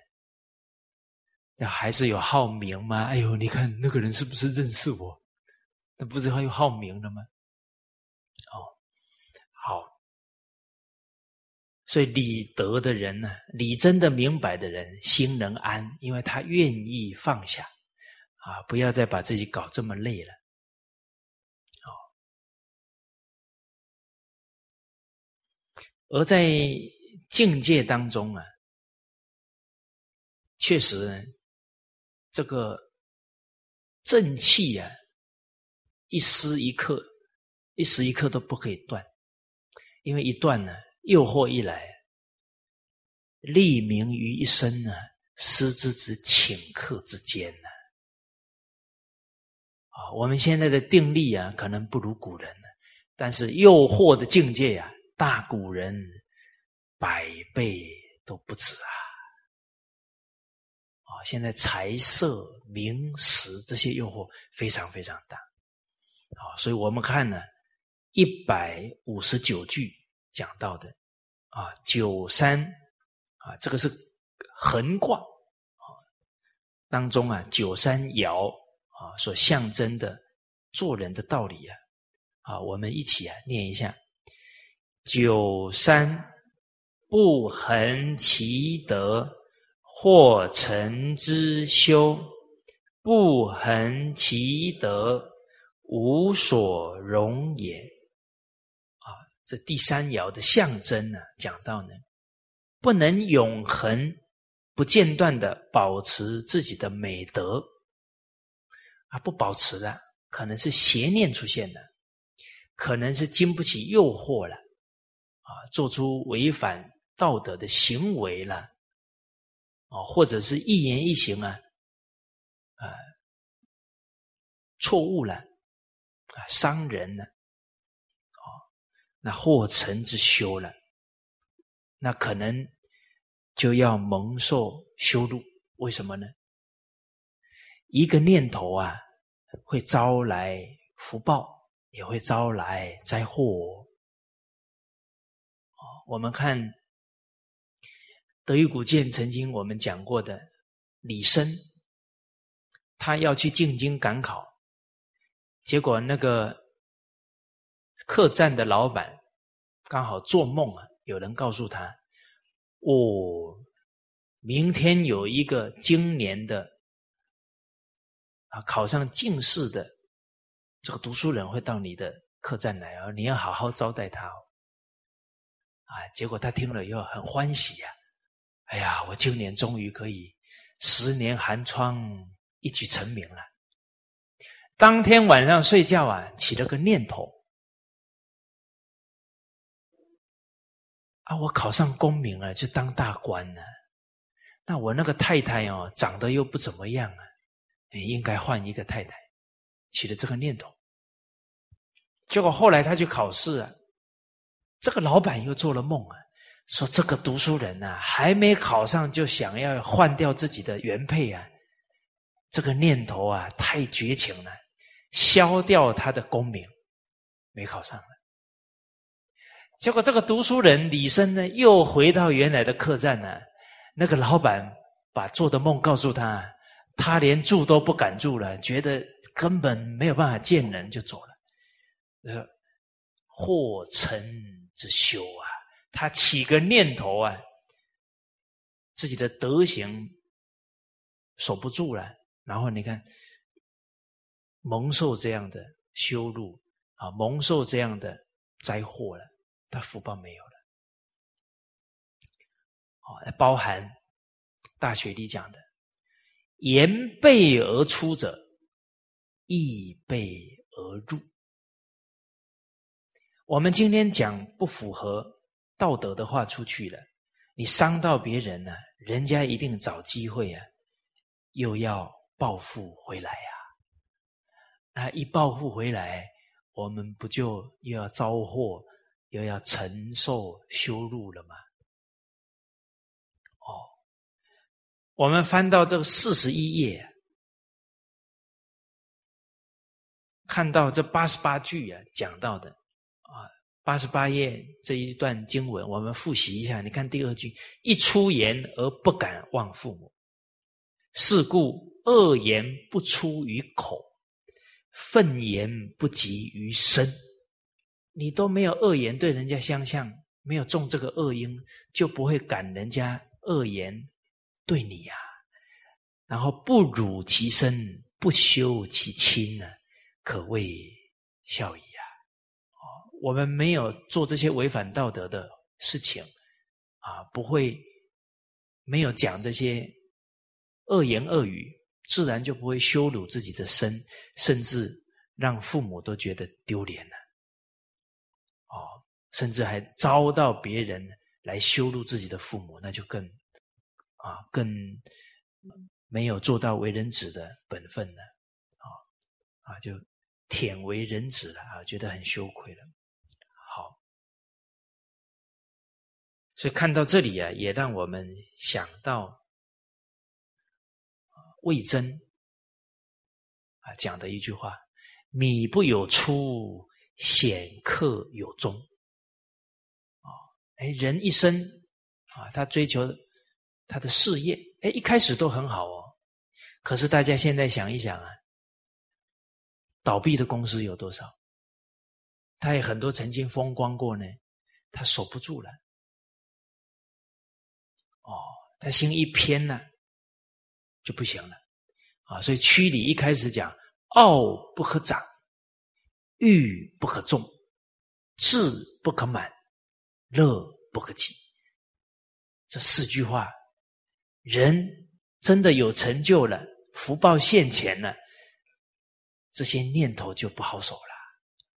那还是有好名吗？哎呦，你看那个人是不是认识我？那不是还有好名了吗？哦，好，所以理得的人呢，理真的明白的人，心能安，因为他愿意放下，啊，不要再把自己搞这么累了。而在境界当中啊，确实，这个正气啊，一时一刻，一时一刻都不可以断，因为一断呢，诱惑一来，立名于一身呢，失之之顷刻之间呢。啊，我们现在的定力啊，可能不如古人了，但是诱惑的境界啊。大古人百倍都不止啊！啊，现在财色名食这些诱惑非常非常大，啊，所以我们看呢，一百五十九句讲到的啊，九三啊，这个是横卦啊当中啊，九三爻啊所象征的做人的道理啊，啊，我们一起啊念一下。九三不恒其德，或成之修；不恒其德，无所容也。这第三爻的象征呢，讲到呢，不能永恒、不间断的保持自己的美德，啊，不保持的，可能是邪念出现的，可能是经不起诱惑了。啊，做出违反道德的行为了，啊，或者是一言一行啊，啊，错误了，啊，伤人了，那或成之修了，那可能就要蒙受修路。为什么呢？一个念头啊，会招来福报，也会招来灾祸。我们看德育古鉴曾经我们讲过的李生，他要去进京赶考，结果那个客栈的老板刚好做梦啊，有人告诉他：“哦，明天有一个今年的啊考上进士的这个读书人会到你的客栈来啊，你要好好招待他哦。”啊，结果他听了以后很欢喜呀。哎呀，我今年终于可以十年寒窗一举成名了。当天晚上睡觉啊，起了个念头：啊，我考上功名了，就当大官了。那我那个太太哦，长得又不怎么样啊，应该换一个太太。起了这个念头，结果后来他去考试啊，这个老板又做了梦啊。说这个读书人呐，还没考上就想要换掉自己的原配啊，这个念头啊太绝情了，消掉他的功名，没考上。结果这个读书人李生呢，又回到原来的客栈呢，那个老板把做的梦告诉他，他连住都不敢住了，觉得根本没有办法见人，就走了。呃，祸成之修啊。他起个念头啊，自己的德行守不住了，然后你看蒙受这样的羞辱啊，蒙受这样的灾祸了，他福报没有了。哦，包含大学里讲的“言背而出者，亦背而入”。我们今天讲不符合。道德的话出去了，你伤到别人了，人家一定找机会啊，又要报复回来呀。那一报复回来，我们不就又要遭祸，又要承受羞辱了吗？哦，我们翻到这个四十一页，看到这八十八句啊，讲到的啊。八十八页这一段经文，我们复习一下。你看第二句：“一出言而不敢忘父母，是故恶言不出于口，愤言不及于身。”你都没有恶言对人家相向，没有中这个恶因，就不会感人家恶言对你呀。然后不辱其身，不修其亲呢，可谓孝矣啊。我们没有做这些违反道德的事情，啊，不会没有讲这些恶言恶语，自然就不会羞辱自己的身，甚至让父母都觉得丢脸了。甚至还遭到别人来羞辱自己的父母，那就更啊更没有做到为人子的本分了。啊啊，就舔为人子了啊，觉得很羞愧了。好所以看到这里啊，也让我们想到魏征啊讲的一句话：“米不有出，显客有终。”哎，人一生啊，他追求他的事业，哎，一开始都很好哦。可是大家现在想一想啊，倒闭的公司有多少？他也很多曾经风光过呢，他守不住了。哦，他心一偏呢，就不行了啊！所以区里一开始讲：“傲不可长，欲不可纵，志不可满，乐不可极。”这四句话，人真的有成就了，福报现前了，这些念头就不好守了，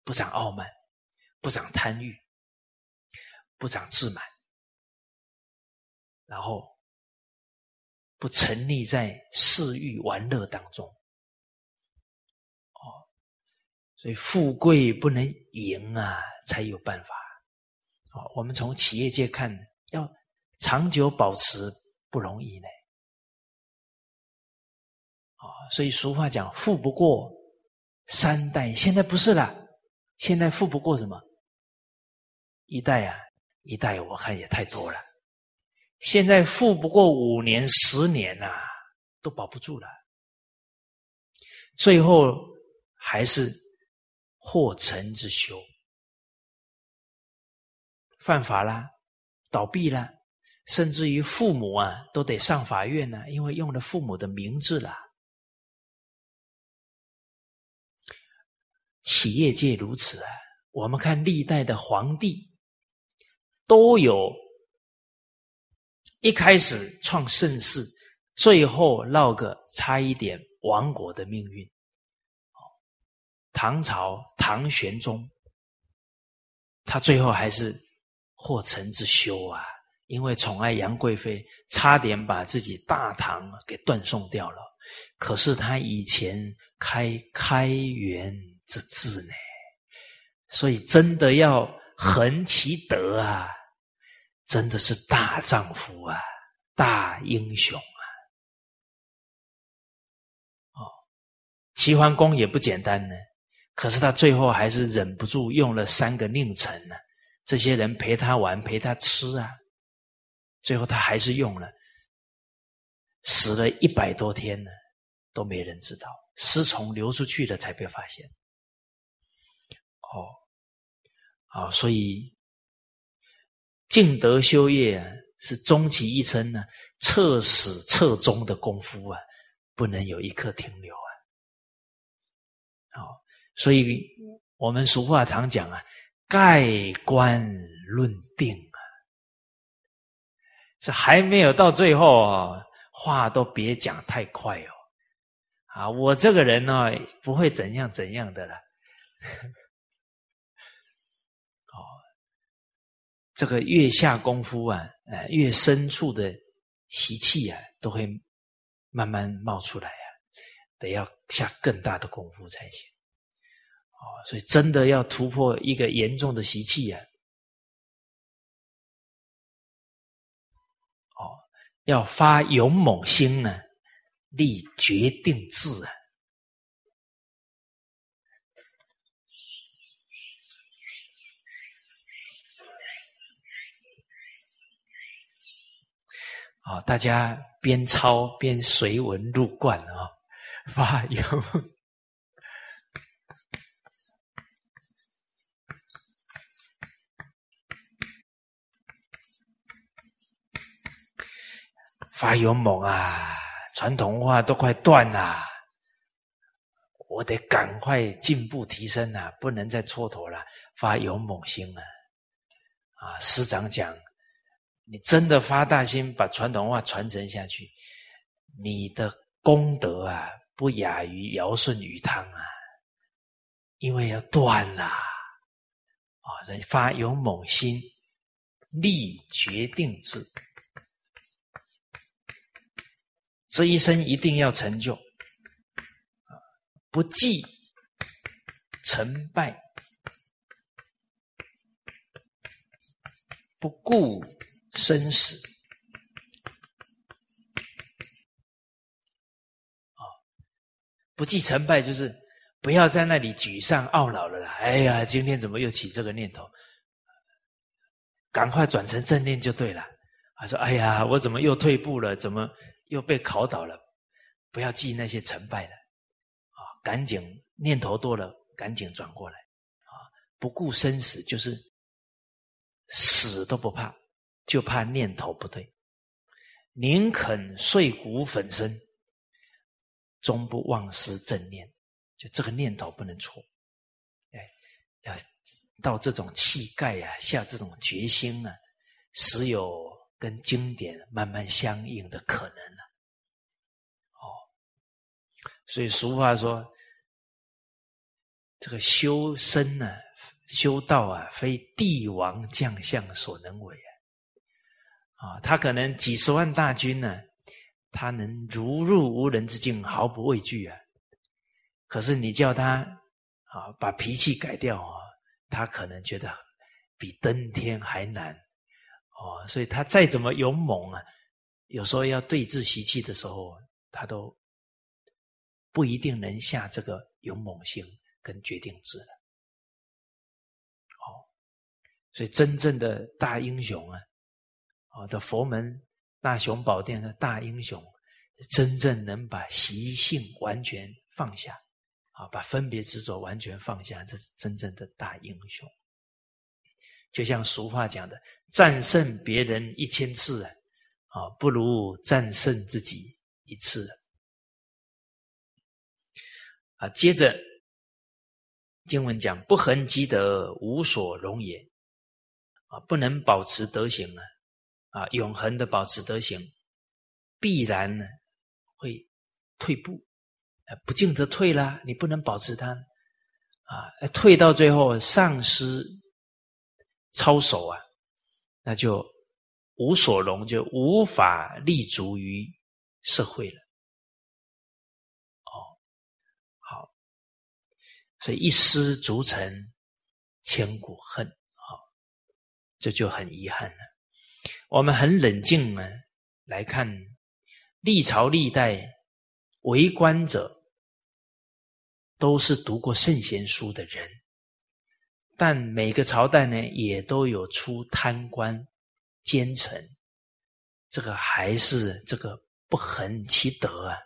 不长傲慢，不长贪欲，不长自满。然后不沉溺在嗜欲玩乐当中，哦，所以富贵不能淫啊，才有办法。我们从企业界看，要长久保持不容易呢。啊，所以俗话讲“富不过三代”，现在不是了，现在富不过什么一代啊？一代我看也太多了。现在富不过五年、十年呐，都保不住了。最后还是祸成之修，犯法啦，倒闭啦，甚至于父母啊都得上法院呢，因为用了父母的名字了。企业界如此啊，我们看历代的皇帝都有一开始创盛世，最后落个差一点。亡国的命运，唐朝唐玄宗，他最后还是祸臣之修啊！因为宠爱杨贵妃，差点把自己大唐给断送掉了。可是他以前开开元之治呢，所以真的要恒其德啊！真的是大丈夫啊，大英雄啊！哦。齐桓公也不简单呢，可是他最后还是忍不住用了三个佞臣呢。这些人陪他玩，陪他吃啊，最后他还是用了，死了一百多天呢，都没人知道，尸虫流出去了才被发现。哦，好，所以敬德修业啊，是终其一生呢，彻始彻终的功夫啊，不能有一刻停留啊。哦，所以我们俗话常讲啊，盖棺论定啊，这还没有到最后啊，话都别讲太快哦。啊，我这个人呢，不会怎样怎样的了。哦，这个越下功夫啊，呃，越深处的习气啊，都会慢慢冒出来啊。得要下更大的功夫才行，哦，所以真的要突破一个严重的习气啊，哦，要发勇猛心呢，立决定志啊，哦，大家边抄边随文入观啊。发 勇，发勇猛啊！传统文化都快断了，我得赶快进步提升啊！不能再蹉跎了，发勇猛心啊！啊，师长讲，你真的发大心，把传统文化传承下去，你的功德啊！不亚于尧舜禹汤啊，因为要断了啊，人发勇猛心，立决定志，这一生一定要成就，不计成败，不顾生死。不计成败，就是不要在那里沮丧懊恼了啦。哎呀，今天怎么又起这个念头？赶快转成正念就对了。他说：“哎呀，我怎么又退步了？怎么又被考倒了？不要记那些成败了，啊，赶紧念头多了，赶紧转过来，啊，不顾生死，就是死都不怕，就怕念头不对，宁肯碎骨粉身。”终不忘失正念，就这个念头不能错，哎，要到这种气概啊，下这种决心呢，时有跟经典慢慢相应的可能了。哦，所以俗话说，这个修身呢，修道啊，非帝王将相所能为啊，啊，他可能几十万大军呢。他能如入无人之境，毫不畏惧啊！可是你叫他啊，把脾气改掉啊，他可能觉得比登天还难哦。所以他再怎么勇猛啊，有时候要对峙习气的时候，他都不一定能下这个勇猛心跟决定志了。哦，所以真正的大英雄啊，哦的佛门大雄宝殿的大英雄，真正能把习性完全放下，啊，把分别执着完全放下，这是真正的大英雄。就像俗话讲的，战胜别人一千次啊，啊，不如战胜自己一次。啊，接着经文讲，不恒积德，无所容也。啊，不能保持德行呢，啊，永恒的保持德行，必然呢会退步，不进则退啦。你不能保持它，啊，退到最后丧失操守啊，那就无所容，就无法立足于社会了。哦，好，所以一失足成千古恨。这就很遗憾了。我们很冷静呢来看，历朝历代为官者都是读过圣贤书的人，但每个朝代呢也都有出贪官奸臣，这个还是这个不恒其德啊，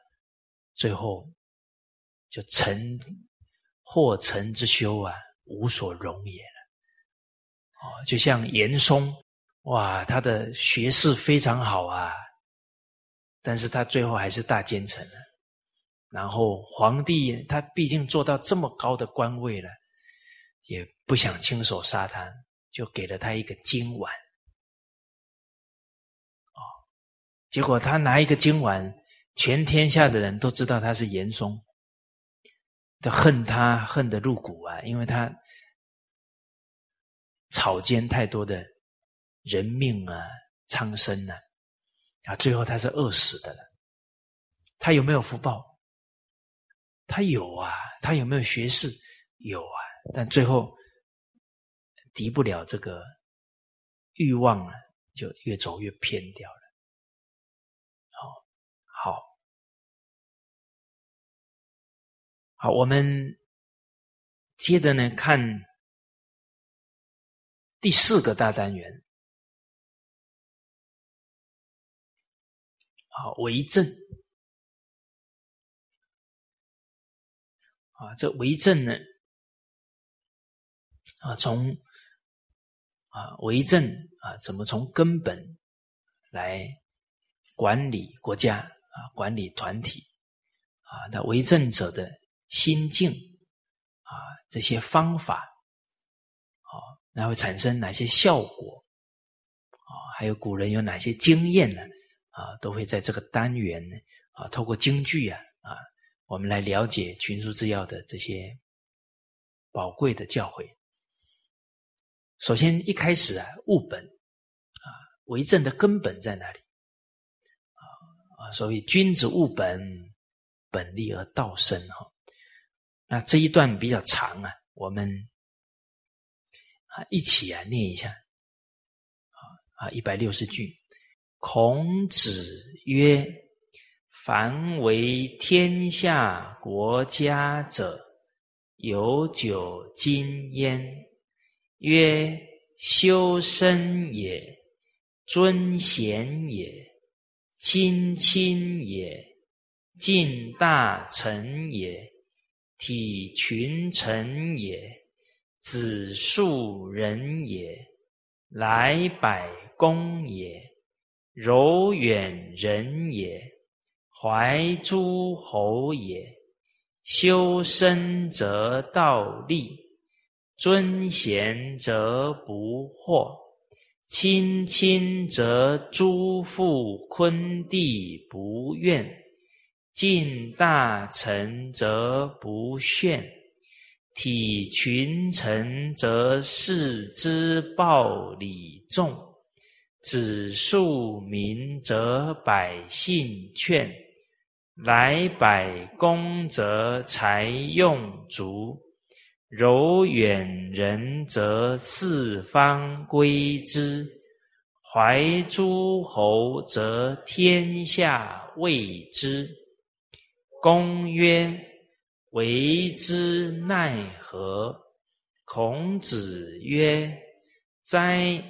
最后就成祸成之修啊，无所容也了。哦，就像严嵩，哇，他的学识非常好啊，但是他最后还是大奸臣了。然后皇帝他毕竟做到这么高的官位了，也不想亲手杀他，就给了他一个金碗。哦，结果他拿一个金碗，全天下的人都知道他是严嵩，都恨他恨得入骨啊，因为他。草菅太多的人命啊，苍生啊，啊，最后他是饿死的了。他有没有福报？他有啊。他有没有学识？有啊。但最后敌不了这个欲望了，就越走越偏掉了。好，好，好，我们接着呢看。第四个大单元，好，为政，啊，这为政呢，啊，从啊为政啊，怎么从根本来管理国家啊，管理团体啊，那为政者的心境啊，这些方法。啊那会产生哪些效果？啊，还有古人有哪些经验呢？啊，都会在这个单元呢，啊，透过京剧啊，啊，我们来了解群书制药的这些宝贵的教诲。首先一开始啊，务本啊，为政的根本在哪里？啊啊，所谓君子务本，本立而道生哈。那这一段比较长啊，我们。啊，一起啊，念一下，啊啊，一百六十句。孔子曰：“凡为天下国家者，有九经焉。曰：修身也，尊贤也，亲亲也，敬大臣也，体群臣也。”子庶人也，来百公也，柔远人也，怀诸侯也。修身则道立，尊贤则不惑，亲亲则诸父昆弟不怨，敬大臣则不炫。体群臣则视之暴礼重，子庶民则百姓劝，来百公则财用足，柔远人则四方归之，怀诸侯则天下畏之。公曰。为之奈何？孔子曰：“哉，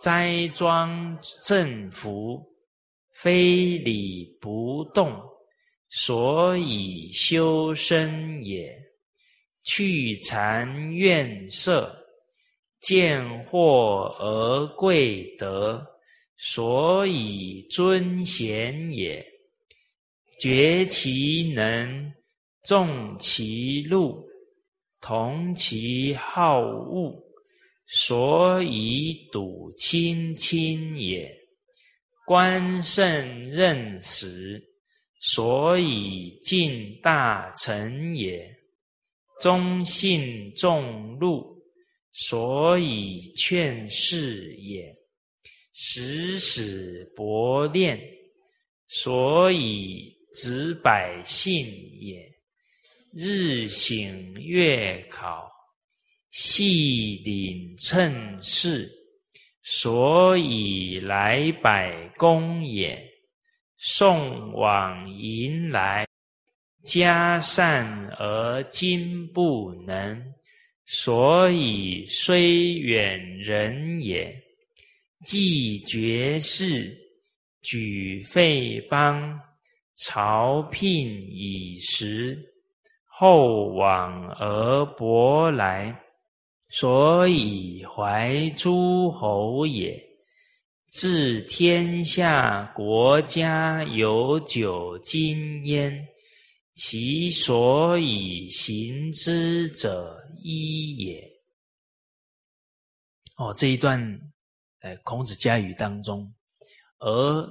斋庄正服，非礼不动，所以修身也。去禅怨色，见惑而贵德，所以尊贤也。绝其能，重其禄，同其好恶。所以笃亲亲也，观圣任时，所以敬大臣也；忠信重禄，所以劝士也；时使薄练，所以直百姓也；日省月考。细领称事，所以来百公也；送往迎来，家善而今不能，所以虽远人也。既绝世，举废邦，朝聘以时，后往而薄来。所以怀诸侯也，治天下国家有九经焉，其所以行之者一也。哦，这一段在孔子家语当中，而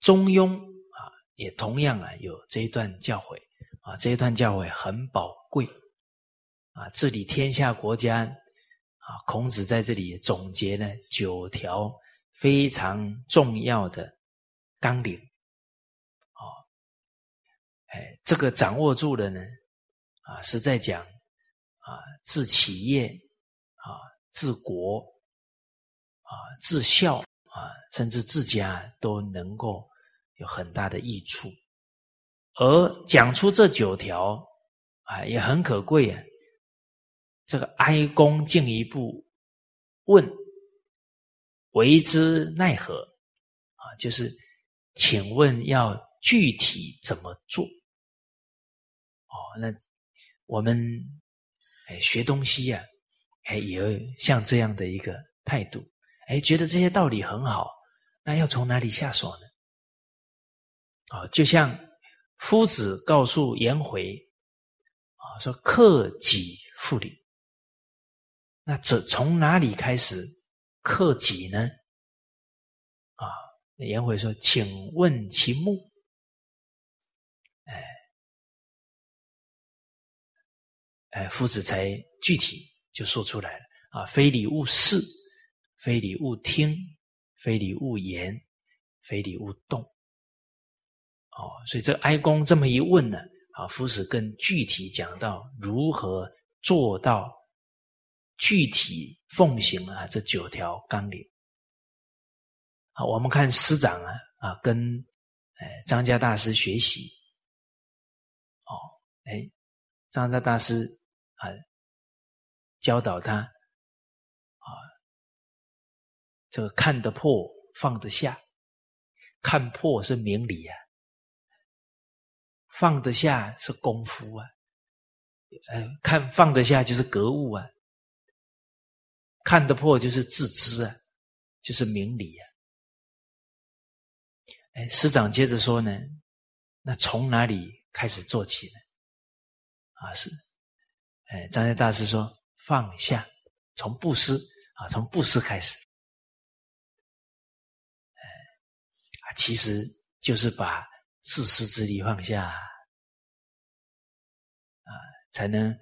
中庸啊，也同样啊有这一段教诲啊，这一段教诲很宝贵。啊，治理天下国家，啊，孔子在这里总结了九条非常重要的纲领，哎，这个掌握住了呢，啊，是在讲啊，治企业，啊，治国，啊，治孝，啊，甚至治家都能够有很大的益处，而讲出这九条，啊，也很可贵啊。这个哀公进一步问：“为之奈何？”啊，就是请问要具体怎么做？哦，那我们哎学东西呀，哎也要像这样的一个态度，哎，觉得这些道理很好，那要从哪里下手呢？啊，就像夫子告诉颜回啊，说：“克己复礼。”那这从哪里开始克己呢？啊，颜回说：“请问其目。”哎，哎，夫子才具体就说出来了啊，非礼勿视，非礼勿听，非礼勿言，非礼勿动。哦，所以这哀公这么一问呢，啊，夫子更具体讲到如何做到。具体奉行啊，这九条纲领。好，我们看师长啊啊，跟哎张家大师学习。哦，哎，张家大师啊，教导他啊，这个看得破放得下，看破是明理啊，放得下是功夫啊，呃，看放得下就是格物啊。看得破就是自知啊，就是明理啊。哎，师长接着说呢，那从哪里开始做起呢？啊，是，哎，张家大师说放下，从布施啊，从布施开始。哎，其实就是把自私自利放下，啊，才能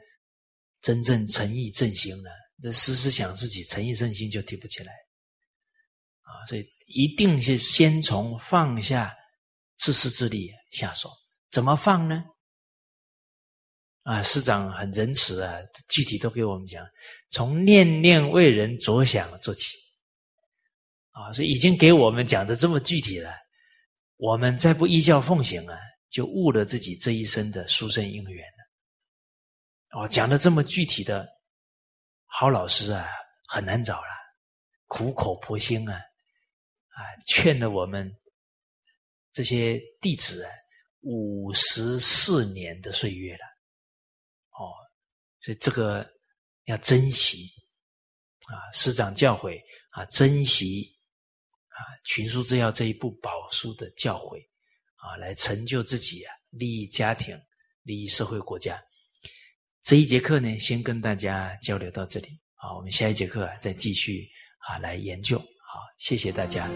真正诚意正行呢。这时时想自己诚意正心就提不起来，啊，所以一定是先从放下自私自利下手。怎么放呢？啊，师长很仁慈啊，具体都给我们讲，从念念为人着想做起。啊，所以已经给我们讲的这么具体了，我们再不依教奉行啊，就误了自己这一生的殊胜因缘了。哦，讲的这么具体的。好老师啊，很难找了苦口婆心啊，啊，劝了我们这些弟子啊五十四年的岁月了，所以这个要珍惜啊，师长教诲啊，珍惜啊，群书之要这一部宝书的教诲啊，来成就自己啊，利益家庭，利益社会国家。这一节课呢，先跟大家交流到这里。啊，我们下一节课啊再继续啊来研究。好，谢谢大家。